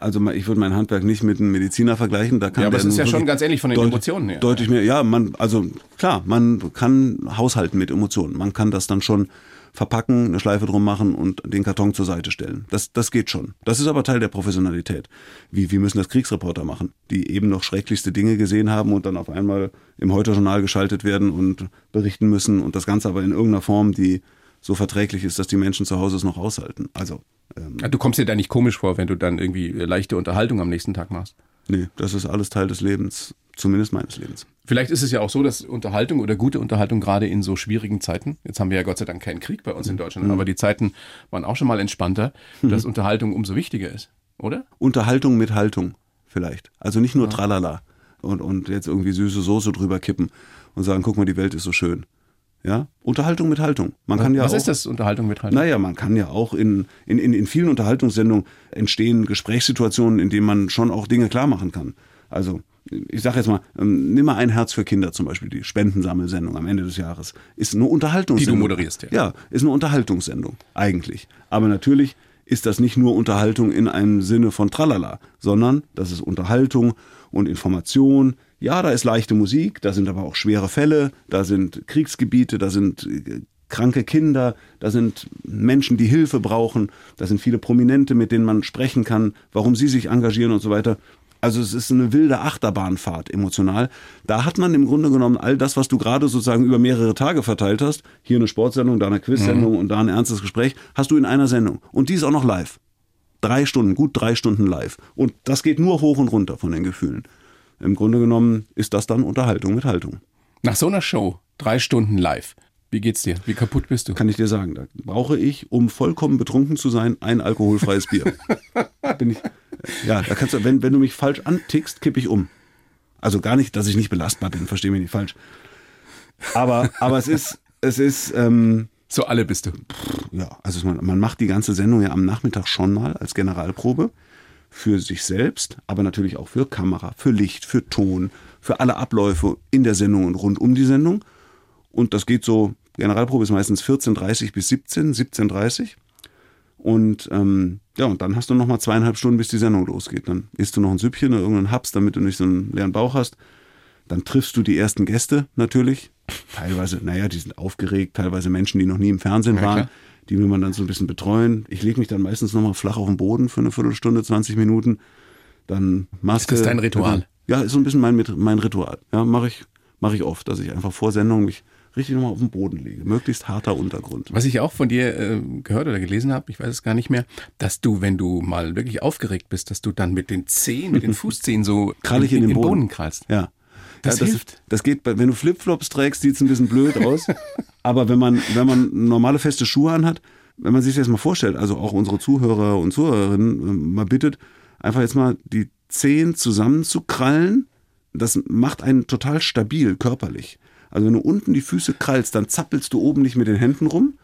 Also ich würde mein Handwerk nicht mit einem Mediziner vergleichen. Da kann ja, aber es ist ja schon ganz ähnlich von den deut Emotionen her. Deutlich mehr. Ja, man, also klar, man kann haushalten mit Emotionen. Man kann das dann schon verpacken, eine Schleife drum machen und den Karton zur Seite stellen. Das, das geht schon. Das ist aber Teil der Professionalität. Wie, wie müssen das Kriegsreporter machen, die eben noch schrecklichste Dinge gesehen haben und dann auf einmal im Heute-Journal geschaltet werden und berichten müssen und das Ganze aber in irgendeiner Form, die so verträglich ist, dass die Menschen zu Hause es noch aushalten. Also ähm, Du kommst dir da nicht komisch vor, wenn du dann irgendwie leichte Unterhaltung am nächsten Tag machst? Nee, das ist alles Teil des Lebens, zumindest meines Lebens. Vielleicht ist es ja auch so, dass Unterhaltung oder gute Unterhaltung gerade in so schwierigen Zeiten, jetzt haben wir ja Gott sei Dank keinen Krieg bei uns in Deutschland, mhm. aber die Zeiten waren auch schon mal entspannter, mhm. dass Unterhaltung umso wichtiger ist, oder? Unterhaltung mit Haltung vielleicht. Also nicht nur ja. Tralala und, und jetzt irgendwie süße Soße drüber kippen und sagen, guck mal, die Welt ist so schön. Ja, Unterhaltung mit Haltung. Man kann ja Was auch, ist das Unterhaltung mit Haltung? Naja, man kann ja auch in, in, in, in vielen Unterhaltungssendungen entstehen Gesprächssituationen, in denen man schon auch Dinge klar machen kann. Also ich sage jetzt mal, ähm, nimm mal ein Herz für Kinder zum Beispiel, die Spendensammelsendung am Ende des Jahres. Ist eine Unterhaltungssendung. Die du moderierst, ja. Ja, ist eine Unterhaltungssendung, eigentlich. Aber natürlich ist das nicht nur Unterhaltung in einem Sinne von Tralala, sondern das ist Unterhaltung und Information. Ja, da ist leichte Musik, da sind aber auch schwere Fälle, da sind Kriegsgebiete, da sind äh, kranke Kinder, da sind Menschen, die Hilfe brauchen, da sind viele Prominente, mit denen man sprechen kann, warum sie sich engagieren und so weiter. Also es ist eine wilde Achterbahnfahrt emotional. Da hat man im Grunde genommen all das, was du gerade sozusagen über mehrere Tage verteilt hast, hier eine Sportsendung, da eine Quizsendung mhm. und da ein ernstes Gespräch, hast du in einer Sendung. Und die ist auch noch live. Drei Stunden, gut drei Stunden live. Und das geht nur hoch und runter von den Gefühlen. Im Grunde genommen ist das dann Unterhaltung mit Haltung. Nach so einer Show, drei Stunden live, wie geht's dir? Wie kaputt bist du? Kann ich dir sagen. Da brauche ich, um vollkommen betrunken zu sein, ein alkoholfreies Bier. Bin ich, ja, da kannst du, wenn, wenn du mich falsch antickst, kippe ich um. Also gar nicht, dass ich nicht belastbar bin, verstehe mich nicht falsch. Aber, aber es ist, es ist, ähm, so alle bist du. Ja, also man, man macht die ganze Sendung ja am Nachmittag schon mal als Generalprobe für sich selbst, aber natürlich auch für Kamera, für Licht, für Ton, für alle Abläufe in der Sendung und rund um die Sendung. Und das geht so Generalprobe ist meistens 14.30 bis 17, 17.30 und ähm, ja, und dann hast du noch mal zweieinhalb Stunden, bis die Sendung losgeht. Dann isst du noch ein Süppchen oder irgendeinen Haps, damit du nicht so einen leeren Bauch hast. Dann triffst du die ersten Gäste natürlich. Teilweise, naja, die sind aufgeregt, teilweise Menschen, die noch nie im Fernsehen waren. Ja, die will man dann so ein bisschen betreuen. Ich lege mich dann meistens noch mal flach auf den Boden für eine Viertelstunde, 20 Minuten. Dann Maske. Ist das dein Ritual? Ja, ist so ein bisschen mein, mein Ritual. Ja, mache ich, mach ich oft, dass ich einfach vor Sendung mich richtig nochmal auf den Boden lege. Möglichst harter Untergrund. Was ich auch von dir äh, gehört oder gelesen habe, ich weiß es gar nicht mehr, dass du, wenn du mal wirklich aufgeregt bist, dass du dann mit den Zehen, mit den Fußzehen so Krallig in, in, in den Boden. Boden krallst. Ja. Das, ja, das hilft. Das geht, wenn du Flipflops trägst, sieht es ein bisschen blöd aus. Aber wenn man, wenn man normale feste Schuhe anhat, wenn man sich das mal vorstellt, also auch unsere Zuhörer und Zuhörerinnen äh, mal bittet, einfach jetzt mal die Zehen zusammenzukrallen, das macht einen total stabil körperlich. Also wenn du unten die Füße krallst, dann zappelst du oben nicht mit den Händen rum,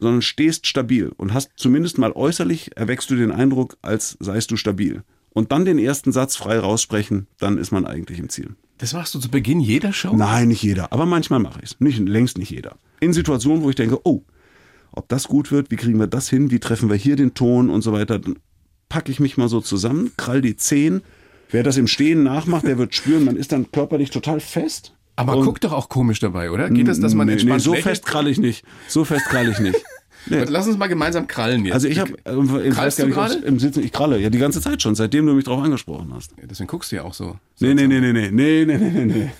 sondern stehst stabil und hast zumindest mal äußerlich erweckst du den Eindruck, als seist du stabil. Und dann den ersten Satz frei raussprechen, dann ist man eigentlich im Ziel. Das machst du zu Beginn jeder Show? Nein, nicht jeder, aber manchmal mache ich es. Nicht, längst nicht jeder. In Situationen, wo ich denke, oh, ob das gut wird, wie kriegen wir das hin, wie treffen wir hier den Ton und so weiter, dann packe ich mich mal so zusammen, krall die Zehen. Wer das im Stehen nachmacht, der wird spüren, man ist dann körperlich total fest aber und, guck doch auch komisch dabei, oder? Geht das, dass man nee, entspannt nee, so fest krall ich nicht. So fest krall ich nicht. Nee. Lass uns mal gemeinsam krallen jetzt. Also ich habe äh, Krallst du gerade? im Sitzen, ich kralle ja die ganze Zeit schon, seitdem du mich drauf angesprochen hast. Ja, deswegen guckst du ja auch so. Nee, nee, nee, nee, nee, nee, nee, nee, nee.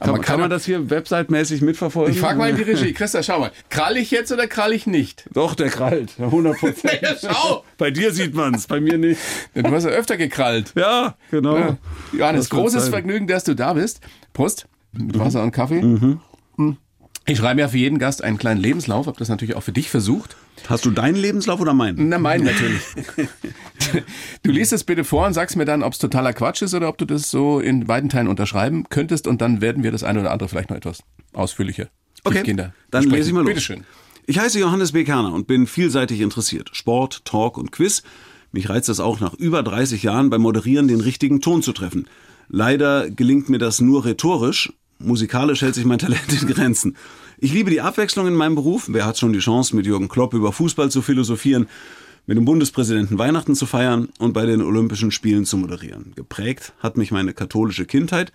kann, man, kann man das hier websitemäßig mitverfolgen? Ich frage mal in die Regie. Christa, schau mal. Krall ich jetzt oder krall ich nicht? Doch, der krallt. 100 Prozent. Ja, schau. Bei dir sieht man es, bei mir nicht. Du hast ja öfter gekrallt. Ja, genau. Ja. Johannes, großes sein. Vergnügen, dass du da bist. Prost. Mit Wasser und Kaffee. Mhm. Ich schreibe ja für jeden Gast einen kleinen Lebenslauf, habe das natürlich auch für dich versucht. Hast du deinen Lebenslauf oder meinen? Na, meinen natürlich. Du liest es bitte vor und sagst mir dann, ob es totaler Quatsch ist oder ob du das so in weiten Teilen unterschreiben könntest und dann werden wir das eine oder andere vielleicht noch etwas ausführlicher, tiefgehender dann besprechen. lese ich mal los. Bitteschön. Ich heiße Johannes B. Kerner und bin vielseitig interessiert. Sport, Talk und Quiz. Mich reizt es auch nach über 30 Jahren beim Moderieren den richtigen Ton zu treffen. Leider gelingt mir das nur rhetorisch. Musikalisch hält sich mein Talent in Grenzen. Ich liebe die Abwechslung in meinem Beruf. Wer hat schon die Chance, mit Jürgen Klopp über Fußball zu philosophieren, mit dem Bundespräsidenten Weihnachten zu feiern und bei den Olympischen Spielen zu moderieren? Geprägt hat mich meine katholische Kindheit,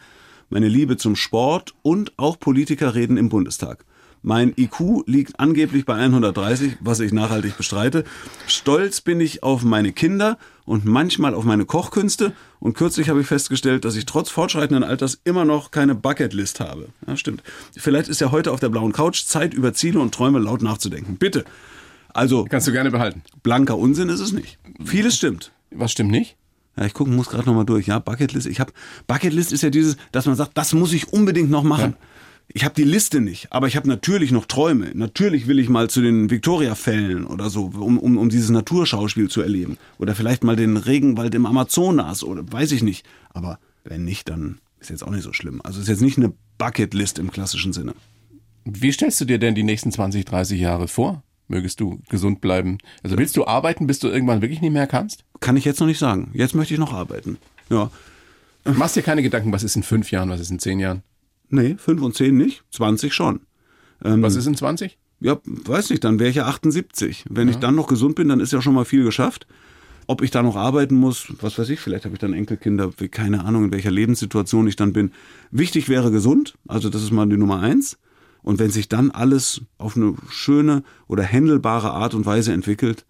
meine Liebe zum Sport und auch Politikerreden im Bundestag. Mein IQ liegt angeblich bei 130, was ich nachhaltig bestreite. Stolz bin ich auf meine Kinder und manchmal auf meine Kochkünste. Und kürzlich habe ich festgestellt, dass ich trotz fortschreitenden Alters immer noch keine Bucketlist habe. Ja, stimmt. Vielleicht ist ja heute auf der blauen Couch Zeit, über Ziele und Träume laut nachzudenken. Bitte. Also, Kannst du gerne behalten. blanker Unsinn ist es nicht. Vieles stimmt. Was stimmt nicht? Ja, ich gucken, muss gerade noch mal durch. Ja, Bucketlist. Ich habe Bucketlist ist ja dieses, dass man sagt, das muss ich unbedingt noch machen. Ich habe die Liste nicht, aber ich habe natürlich noch Träume. Natürlich will ich mal zu den Victoria-Fällen oder so, um, um, um dieses Naturschauspiel zu erleben. Oder vielleicht mal den Regenwald im Amazonas oder weiß ich nicht. Aber wenn nicht, dann ist jetzt auch nicht so schlimm. Also ist jetzt nicht eine Bucketlist im klassischen Sinne. Wie stellst du dir denn die nächsten 20, 30 Jahre vor? Mögest du gesund bleiben? Also willst du arbeiten, bis du irgendwann wirklich nicht mehr kannst? Kann ich jetzt noch nicht sagen. Jetzt möchte ich noch arbeiten. Ja. Machst dir keine Gedanken, was ist in fünf Jahren, was ist in zehn Jahren? Nee, fünf und zehn nicht, 20 schon. Ähm, Was ist in 20? Ja, weiß nicht, dann wäre ich ja 78. Wenn ich dann noch gesund bin, dann ist ja schon mal viel geschafft. Ob ich da noch arbeiten muss, was weiß ich, vielleicht habe ich dann Enkelkinder, keine Ahnung, in welcher Lebenssituation ich dann bin. Wichtig wäre gesund, also das ist mal die Nummer eins. Und wenn sich dann alles auf eine schöne oder händelbare Art und Weise entwickelt,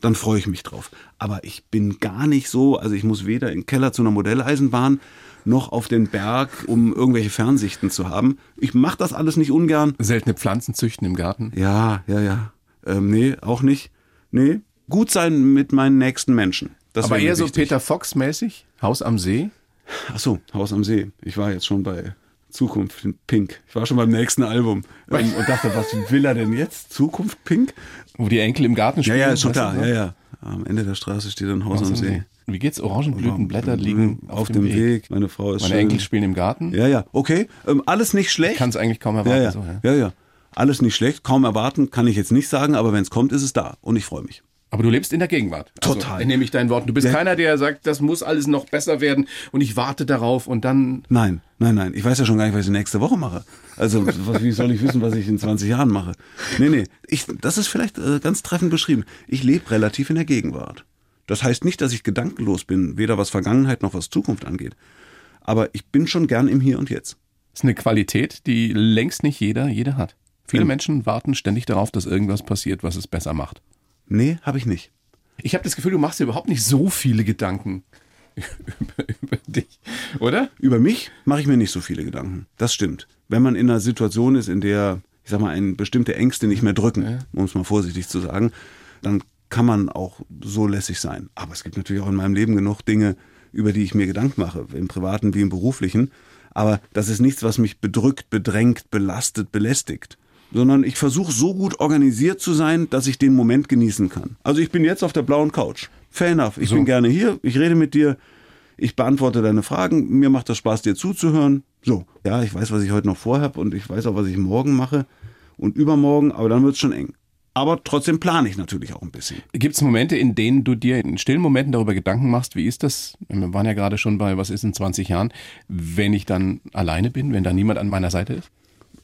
dann freue ich mich drauf. Aber ich bin gar nicht so, also ich muss weder im Keller zu einer Modelleisenbahn noch auf den Berg, um irgendwelche Fernsichten zu haben. Ich mache das alles nicht ungern. Seltene Pflanzen züchten im Garten? Ja, ja, ja. Ähm, nee, auch nicht. Nee, gut sein mit meinen nächsten Menschen. Das Aber eher so. Peter Fox-mäßig? Haus am See? Ach so, Haus am See. Ich war jetzt schon bei Zukunft in Pink. Ich war schon beim nächsten Album ähm, und dachte, was will er denn jetzt? Zukunft Pink? Wo die Enkel im Garten Ja, spielen? ja, ist schon klar. so? Ja, ja. Am Ende der Straße steht ein Haus, am See. Wie geht's? Orangenblütenblätter liegen auf, dem Weg. Meine Frau ist Meine schön. Enkel spielen im Garten. Ja, ja. Okay. Ähm, alles nicht schlecht. Kann es eigentlich kaum ja, erwarten. ja. So, ja. ja, ja. Alles nicht schlecht. Kaum erwarten kann ich jetzt nicht sagen, aber wenn es kommt, ist es da. Und ich freue mich. Aber du lebst in der Gegenwart. Also, Total. Nehme ich deinen Worten. Du bist Ja. keiner, der sagt, das muss alles noch besser werden und ich warte darauf und dann. Nein, nein, nein. Ich weiß ja schon gar nicht, was ich nächste Woche mache. Also, was, wie soll ich wissen, was ich in 20 Jahren mache? Nee, nee. Ich, das ist vielleicht äh, ganz treffend beschrieben. Ich lebe relativ in der Gegenwart. Das heißt nicht, dass ich gedankenlos bin, weder was Vergangenheit noch was Zukunft angeht. Aber ich bin schon gern im Hier und Jetzt. Das ist eine Qualität, die längst nicht jeder, jeder hat. Viele Ja. Menschen warten ständig darauf, dass irgendwas passiert, was es besser macht. Nee, habe ich nicht. Ich habe das Gefühl, du machst dir überhaupt nicht so viele Gedanken über, über dich, oder? Über mich mache ich mir nicht so viele Gedanken. Das stimmt. Wenn man in einer Situation ist, in der, ich sag mal, ein bestimmte Ängste nicht mehr drücken, um es mal vorsichtig zu sagen, dann kann man auch so lässig sein. Aber es gibt natürlich auch in meinem Leben genug Dinge, über die ich mir Gedanken mache, im privaten wie im beruflichen. Aber das ist nichts, was mich bedrückt, bedrängt, belastet, belästigt. Sondern ich versuche so gut organisiert zu sein, dass ich den Moment genießen kann. Also ich bin jetzt auf der blauen Couch. Fair enough. Ich So. bin gerne hier, ich rede mit dir, ich beantworte deine Fragen, mir macht das Spaß, dir zuzuhören. So, ja, ich weiß, was ich heute noch vorhab und ich weiß auch, was ich morgen mache und übermorgen, aber dann wird's schon eng. Aber trotzdem plane ich natürlich auch ein bisschen. Gibt es Momente, in denen du dir in stillen Momenten darüber Gedanken machst, wie ist das? Wir waren ja gerade schon bei, was ist in 20 Jahren, wenn ich dann alleine bin, wenn da niemand an meiner Seite ist?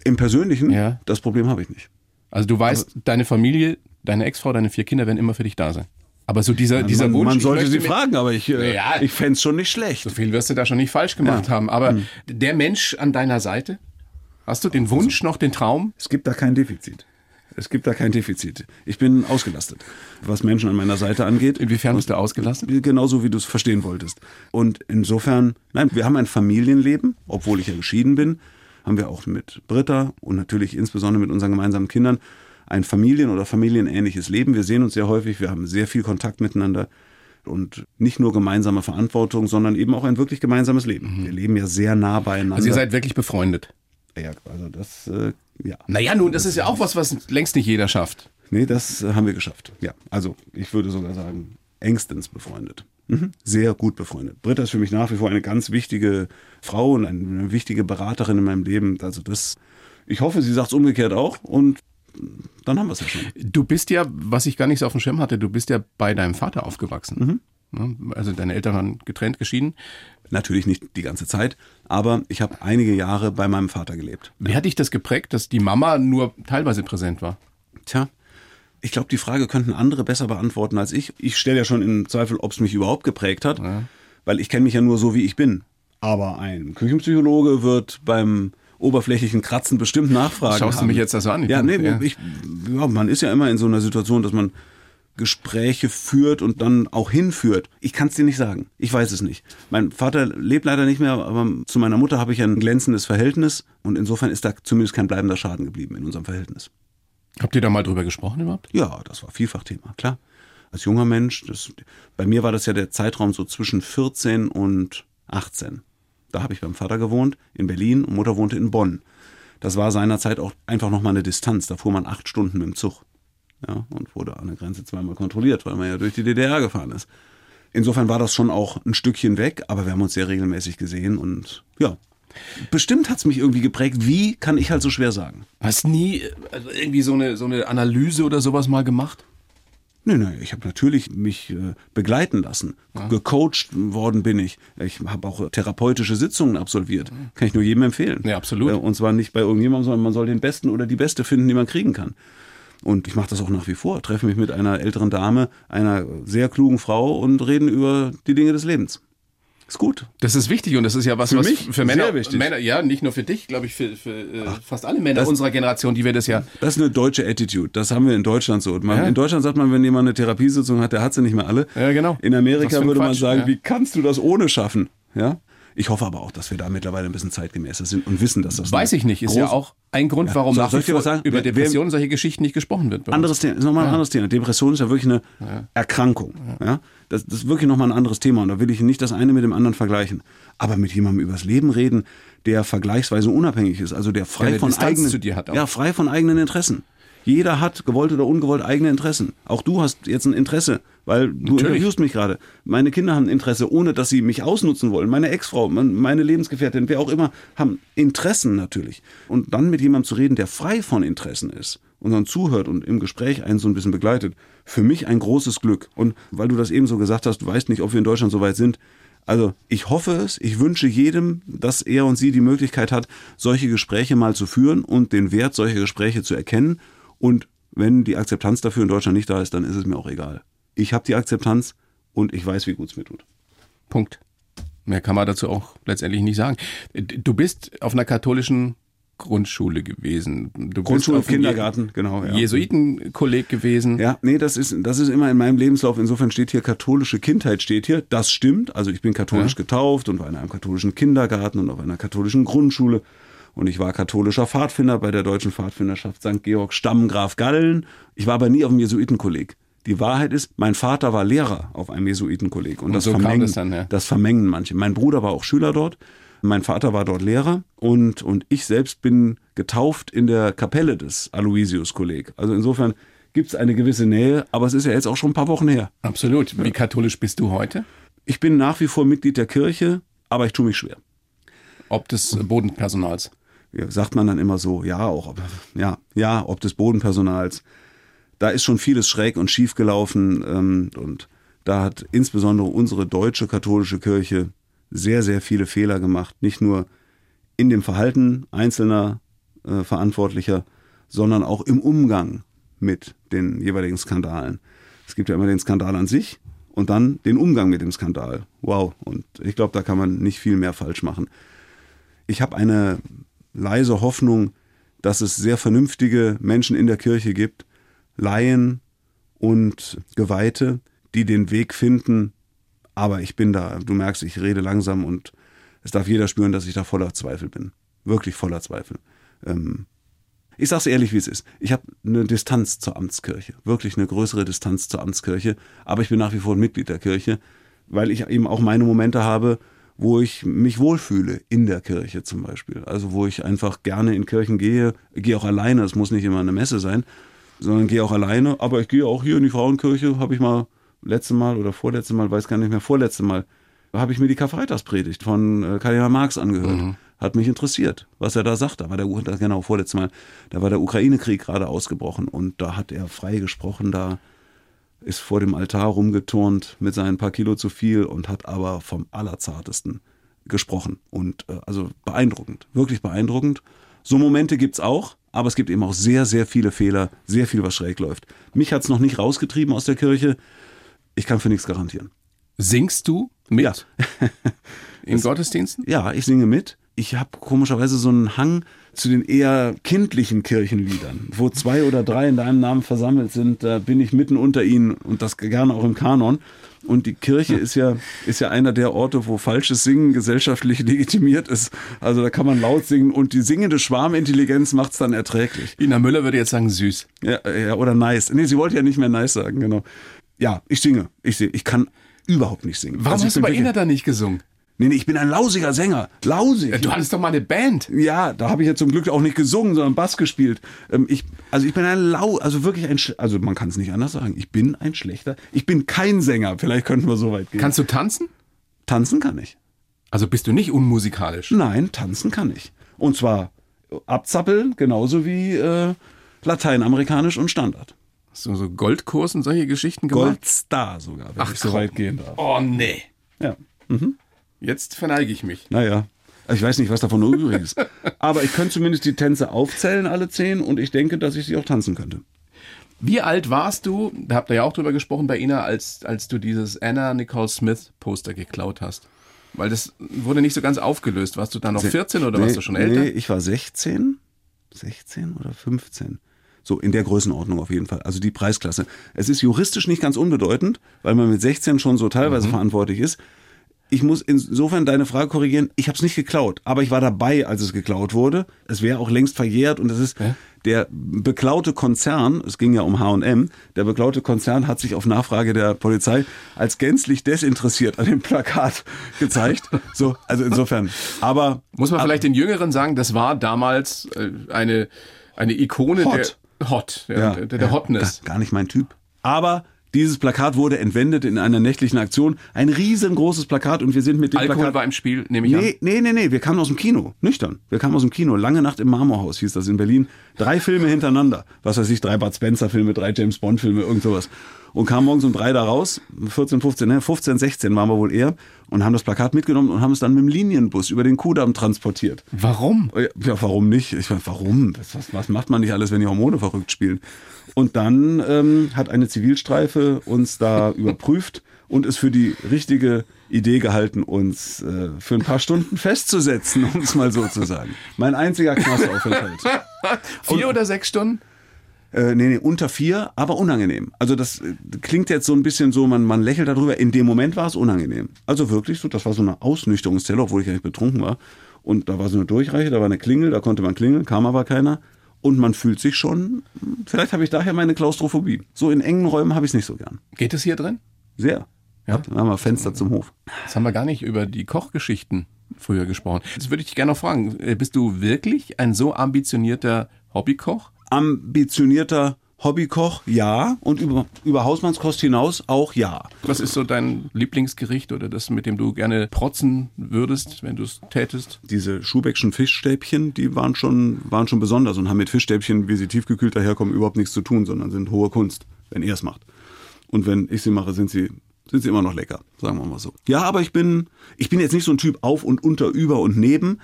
Im Persönlichen, Ja. das Problem habe ich nicht. Also du weißt, deine Familie, deine Ex-Frau, deine vier Kinder werden immer für dich da sein. Aber so dieser, dieser man, Wunsch. man sollte sie fragen, aber ich, äh, Ja. ich fänd's schon nicht schlecht. So viel wirst du da schon nicht falsch gemacht haben. Aber der Mensch an deiner Seite, hast du den Wunsch noch, den Traum? Es gibt da kein Defizit. Es gibt da kein Defizit. Ich bin ausgelastet, was Menschen an meiner Seite angeht. Inwiefern bist du ausgelassen? Genauso wie du es verstehen wolltest. Und insofern, nein, wir haben ein Familienleben, obwohl ich ja geschieden bin. Haben wir auch mit Britta und natürlich insbesondere mit unseren gemeinsamen Kindern ein Familien- oder familienähnliches Leben. Wir sehen uns sehr häufig, wir haben sehr viel Kontakt miteinander und nicht nur gemeinsame Verantwortung, sondern eben auch ein wirklich gemeinsames Leben. Mhm. Wir leben ja sehr nah beieinander. Also ihr seid wirklich befreundet. Ja, also das, äh, ja. Naja, nun, das ist ja auch was, was längst nicht jeder schafft. Nee, das äh, haben wir geschafft. Ja, also ich würde sogar sagen, engstens befreundet. Mhm. Sehr gut befreundet. Britta ist für mich nach wie vor eine ganz wichtige Frau und eine wichtige Beraterin in meinem Leben. Also das, ich hoffe, sie sagt es umgekehrt auch und dann haben wir es ja schon. Du bist ja, was ich gar nicht so auf dem Schirm hatte, du bist ja bei deinem Vater aufgewachsen. Mhm. Also deine Eltern waren getrennt geschieden. Natürlich nicht die ganze Zeit, aber ich habe einige Jahre bei meinem Vater gelebt. Wie hat dich das geprägt, dass die Mama nur teilweise präsent war? Tja, ich glaube, die Frage könnten andere besser beantworten als ich. Ich stelle ja schon in Zweifel, ob es mich überhaupt geprägt hat, ja. weil ich kenne mich ja nur so, wie ich bin. Aber ein Küchenpsychologe wird beim oberflächlichen Kratzen bestimmt nachfragen. Schaust haben. du mich jetzt das an? ja, nee, ja. Ich, ja, man ist ja immer in so einer Situation, dass man Gespräche führt und dann auch hinführt. Ich kann es dir nicht sagen. Ich weiß es nicht. Mein Vater lebt leider nicht mehr, aber zu meiner Mutter habe ich ein glänzendes Verhältnis und insofern ist da zumindest kein bleibender Schaden geblieben in unserem Verhältnis. Habt ihr da mal drüber gesprochen überhaupt? Ja, das war vielfach Thema, klar. Als junger Mensch, das, bei mir war das ja der Zeitraum so zwischen 14 und 18. Da habe ich beim Vater gewohnt, in Berlin, und Mutter wohnte in Bonn. Das war seinerzeit auch einfach nochmal eine Distanz. Da fuhr man acht Stunden mit dem Zug. Ja, und wurde an der Grenze zweimal kontrolliert, weil man ja durch die DDR gefahren ist. Insofern war das schon auch ein Stückchen weg, aber wir haben uns sehr regelmäßig gesehen und ja, Bestimmt hat es mich irgendwie geprägt. Wie kann ich halt so schwer sagen? Hast nie also irgendwie so eine, so eine Analyse oder sowas mal gemacht? Nee, nee, ich habe natürlich mich äh, begleiten lassen. Ja. Gecoacht worden bin ich. Ich habe auch therapeutische Sitzungen absolviert. Kann ich nur jedem empfehlen. Ja, absolut. Äh, und zwar nicht bei irgendjemandem, sondern man soll den Besten oder die Beste finden, die man kriegen kann. Und ich mache das auch nach wie vor. Treffe mich mit einer älteren Dame, einer sehr klugen Frau und reden über die Dinge des Lebens. Ist gut. Das ist wichtig und das ist ja was, für was mich für Männer, wichtig. Männer, ja, nicht nur für dich, glaube ich, für, für äh, fast alle Männer das, unserer Generation, die wir das ja. Das ist eine deutsche Attitude. Das haben wir in Deutschland so. Man, ja. In Deutschland sagt man, wenn jemand eine Therapiesitzung hat, der hat sie nicht mehr alle. Ja, genau. In Amerika würde man sagen, ja. wie kannst du das ohne schaffen? Ja. Ich hoffe aber auch, dass wir da mittlerweile ein bisschen zeitgemäßer sind und wissen, dass das. Weiß ich nicht. Ist ja auch ein Grund, ja. warum so, nach wie vor sagen? über Depressionen solche Geschichten nicht gesprochen wird. Anderes Thema, ist nochmal ein anderes Thema. Depression ist ja wirklich eine Erkrankung. Ja. Das, das ist wirklich nochmal ein anderes Thema und da will ich nicht das eine mit dem anderen vergleichen. Aber mit jemandem übers Leben reden, der vergleichsweise unabhängig ist, also der frei der von eigenen, ja, frei von eigenen Interessen. Jeder hat, gewollt oder ungewollt, eigene Interessen. Auch du hast jetzt ein Interesse, weil du Natürlich. interviewst mich gerade. Meine Kinder haben ein Interesse, ohne dass sie mich ausnutzen wollen. Meine Ex-Frau, meine Lebensgefährtin, wer auch immer, haben Interessen natürlich. Und dann mit jemandem zu reden, der frei von Interessen ist dann zuhört und im Gespräch einen so ein bisschen begleitet, für mich ein großes Glück. Und weil du das eben so gesagt hast, du weißt nicht, ob wir in Deutschland so weit sind. Also ich hoffe es, ich wünsche jedem, dass er und sie die Möglichkeit hat, solche Gespräche mal zu führen und den Wert solcher Gespräche zu erkennen und wenn die Akzeptanz dafür in Deutschland nicht da ist, dann ist es mir auch egal. Ich habe die Akzeptanz und ich weiß, wie gut es mir tut. Punkt. Mehr kann man dazu auch letztendlich nicht sagen. Du bist auf einer katholischen Grundschule gewesen. Du Grundschule, Kindergarten, genau. Ja. Jesuitenkolleg gewesen. Ja, nee, das ist, das ist immer in meinem Lebenslauf. Insofern steht hier katholische Kindheit steht hier. Das stimmt. Also ich bin katholisch ja. getauft und war in einem katholischen Kindergarten und auf einer katholischen Grundschule. Und ich war katholischer Pfadfinder bei der Deutschen Pfadfinderschaft St. Georg Stammgraf Gallen. Ich war aber nie auf dem Jesuitenkolleg. Die Wahrheit ist, mein Vater war Lehrer auf einem Jesuitenkolleg. Und, und das, so vermengen, das, dann, ja. das vermengen manche. Mein Bruder war auch Schüler dort. Mein Vater war dort Lehrer und, und ich selbst bin getauft in der Kapelle des Aloysius-Kolleg. Also insofern gibt es eine gewisse Nähe, aber es ist ja jetzt auch schon ein paar Wochen her. Absolut. Wie katholisch bist du heute? Ich bin nach wie vor Mitglied der Kirche, aber ich tue mich schwer. Ob des Bodenpersonals? ja, sagt man dann immer so, ja, auch, ja, ja, ob des Bodenpersonals. Da ist schon vieles schräg und schief gelaufen ähm, und da hat insbesondere unsere deutsche katholische Kirche sehr, sehr viele Fehler gemacht. Nicht nur in dem Verhalten einzelner äh, Verantwortlicher, sondern auch im Umgang mit den jeweiligen Skandalen. Es gibt ja immer den Skandal an sich und dann den Umgang mit dem Skandal. Wow. Und ich glaube, da kann man nicht viel mehr falsch machen. Ich habe eine leise Hoffnung, dass es sehr vernünftige Menschen in der Kirche gibt, Laien und Geweihte, die den Weg finden. Aber ich bin da, du merkst, ich rede langsam und es darf jeder spüren, dass ich da voller Zweifel bin. wirklich voller Zweifel. Ähm, ich sag's ehrlich, wie es ist. Ich habe eine Distanz zur Amtskirche, wirklich eine größere Distanz zur Amtskirche, aber ich bin nach wie vor ein Mitglied der Kirche, weil ich eben auch meine Momente habe, wo ich mich wohlfühle in der Kirche zum Beispiel. Also wo ich einfach gerne in Kirchen gehe, gehe auch alleine, es muss nicht immer eine Messe sein, sondern gehe auch alleine, aber ich gehe auch hier in die Frauenkirche, habe ich mal letzte Mal oder vorletzte Mal, weiß gar nicht mehr, vorletzte Mal, habe ich mir die Karfreitagspredigt von äh, Kardinal Marx angehört. Mhm. Hat mich interessiert, was er da sagt. Da war der, genau, vorletzte Mal, da war der Ukraine-Krieg gerade ausgebrochen und da hat er frei gesprochen, da ist vor dem Altar rumgeturnt mit seinen paar Kilo zu viel und hat aber vom Allerzartesten gesprochen. Und äh, also beeindruckend, wirklich beeindruckend. So Momente gibt's auch, aber es gibt eben auch sehr, sehr viele Fehler, sehr viel, was schräg läuft. Mich hat's noch nicht rausgetrieben aus der Kirche. Ich kann für nichts garantieren. Singst du mit? Ja. In Gottesdiensten? Ja, ich singe mit. Ich habe komischerweise so einen Hang zu den eher kindlichen Kirchenliedern, wo zwei oder drei in deinem Namen versammelt sind, da bin ich mitten unter ihnen und das gerne auch im Kanon. Und die Kirche ist ja, ist ja einer der Orte, wo falsches Singen gesellschaftlich legitimiert ist. Also da kann man laut singen und die singende Schwarmintelligenz macht's dann erträglich. Ina Müller würde jetzt sagen süß. Ja, ja, oder nice. Nee, sie wollte ja nicht mehr nice sagen, genau. Ja, ich singe. Ich singe. Ich kann überhaupt nicht singen. Warum Also hast du bei Ina da nicht gesungen? Nee, nee, ich bin ein lausiger Sänger. Lausig. Du hattest doch mal eine Band. Ja, da habe ich ja zum Glück auch nicht gesungen, sondern Bass gespielt. Ähm, ich, also ich bin ein lau, also wirklich ein, also man kann es nicht anders sagen. Ich bin ein schlechter, ich bin kein Sänger. Vielleicht könnten wir so weit gehen. Kannst du tanzen? tanzen kann ich. Also bist du nicht unmusikalisch. Nein, tanzen kann ich. Und zwar abzappeln, genauso wie äh, Lateinamerikanisch und Standard. Hast du so Goldkurs und solche Geschichten gemacht? Goldstar sogar, wenn Ach, ich so komm. weit gehen darf. Oh nee. Ja. Jetzt verneige ich mich. Naja. Ich weiß nicht, was davon noch übrig ist. Aber ich könnte zumindest die Tänze aufzählen, alle zehn, und ich denke, dass ich sie auch tanzen könnte. Wie alt warst du, da habt ihr ja auch drüber gesprochen bei Ina, als, als du dieses Anna Nicole Smith Poster geklaut hast? Weil das wurde nicht so ganz aufgelöst. Warst du da noch 14 oder warst du schon älter? Nee, ich war 16. 16 oder 15. So, in der Größenordnung auf jeden Fall. Also die Preisklasse. Es ist juristisch nicht ganz unbedeutend, weil man mit 16 schon so Mhm. teilweise verantwortlich ist. Ich muss insofern deine Frage korrigieren. Ich habe es nicht geklaut, aber ich war dabei, als es geklaut wurde. Es wäre auch längst verjährt und es ist der beklaute Konzern, es ging ja um H&M, der beklaute Konzern hat sich auf Nachfrage der Polizei als gänzlich desinteressiert an dem Plakat gezeigt. So, also insofern. Aber Muss man vielleicht den Jüngeren sagen, das war damals äh, eine, eine Ikone Hot. der Hot, ja, Ja, der, der ja, Hotness. Gar, gar nicht mein Typ. Aber dieses Plakat wurde entwendet in einer nächtlichen Aktion. Ein riesengroßes Plakat und wir sind mit dem Alkohol Plakat. war im Spiel, nehme ich an. Nee, nee, nee, nee, wir kamen aus dem Kino, nüchtern. Wir kamen aus dem Kino, Lange Nacht im Marmorhaus hieß das in Berlin. Drei Filme hintereinander. Was weiß ich, drei Bud Spencer Filme, drei James Bond Filme, irgend sowas. Und kamen morgens um drei da raus, 14, 15, ne, 15, 16 waren wir wohl eher und haben das Plakat mitgenommen und haben es dann mit dem Linienbus über den Kudamm transportiert. Warum? Ja, warum nicht? Ich meine, warum? Was, was, was macht man nicht alles, wenn die Hormone verrückt spielen? Und dann ähm, hat eine Zivilstreife uns da überprüft und es für die richtige Idee gehalten, uns äh, für ein paar Stunden festzusetzen, um es mal so zu sagen. Mein einziger Knastaufenthalt. Vier oder sechs Stunden? Äh, nee, nee, unter vier, aber unangenehm. Also das äh, klingt jetzt so ein bisschen so, man, man lächelt darüber. In dem Moment war es unangenehm. Also wirklich so, das war so eine Ausnüchterungszelle, obwohl ich ja nicht betrunken war. Und da war so eine Durchreiche, da war eine Klingel, da konnte man klingeln, kam aber keiner. Und man fühlt sich schon, vielleicht habe ich daher meine Klaustrophobie. So in engen Räumen habe ich es nicht so gern. Geht es hier drin? Sehr. Ja. Da haben wir Fenster zum Hof. Jetzt haben wir gar nicht über die Kochgeschichten früher gesprochen. Jetzt würde ich dich gerne noch fragen, äh, bist du wirklich ein so ambitionierter Hobbykoch? Ambitionierter Hobbykoch, ja. Und über, über Hausmannskost hinaus auch ja. Was ist so dein Lieblingsgericht oder das, mit dem du gerne protzen würdest, wenn du es tätest? diese Schubeckschen Fischstäbchen, die waren schon, waren schon besonders und haben mit Fischstäbchen, wie sie tiefgekühlt daherkommen, überhaupt nichts zu tun, sondern sind hohe Kunst, wenn er es macht. Und wenn ich sie mache, sind sie, sind sie immer noch lecker, sagen wir mal so. Ja, aber ich bin, ich bin jetzt nicht so ein Typ auf und unter, über und neben,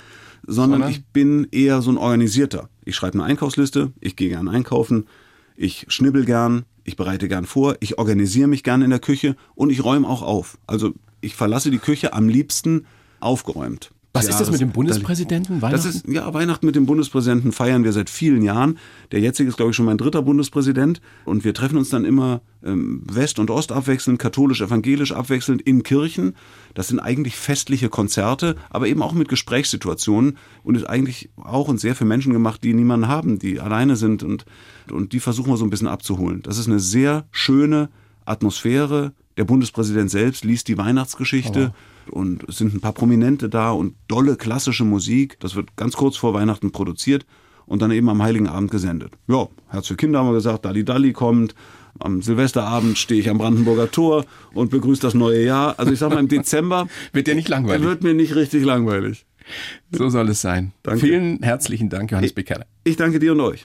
sondern, Sondern? ich bin eher so ein Organisierter. Ich schreibe eine Einkaufsliste, ich gehe gern einkaufen, ich schnibbel gern, ich bereite gern vor, ich organisiere mich gern in der Küche und ich räume auch auf. Also ich verlasse die Küche am liebsten aufgeräumt. Was ist das mit dem Bundespräsidenten? Weihnachten? Das ist, ja, Weihnachten mit dem Bundespräsidenten feiern wir seit vielen Jahren. Der jetzige ist, glaube ich, schon mein dritter Bundespräsident. Und wir treffen uns dann immer ähm, West und Ost abwechselnd, katholisch, evangelisch abwechselnd in Kirchen. Das sind eigentlich festliche Konzerte, aber eben auch mit Gesprächssituationen und ist eigentlich auch und sehr für Menschen gemacht, die niemanden haben, die alleine sind und, und die versuchen wir so ein bisschen abzuholen. Das ist eine sehr schöne Atmosphäre. Der Bundespräsident selbst liest die Weihnachtsgeschichte. Oh und es sind ein paar Prominente da und dolle klassische Musik. Das wird ganz kurz vor Weihnachten produziert und dann eben am Heiligen Abend gesendet. Ja, Herz für Kinder haben wir gesagt, Dalli Dalli kommt. Am Silvesterabend stehe ich am Brandenburger Tor und begrüße das neue Jahr. Also ich sag mal, im Dezember wird dir nicht langweilig. Wird mir nicht richtig langweilig. So soll es sein. Danke. Vielen herzlichen Dank, Johannes Bekeller. Ich danke dir und euch.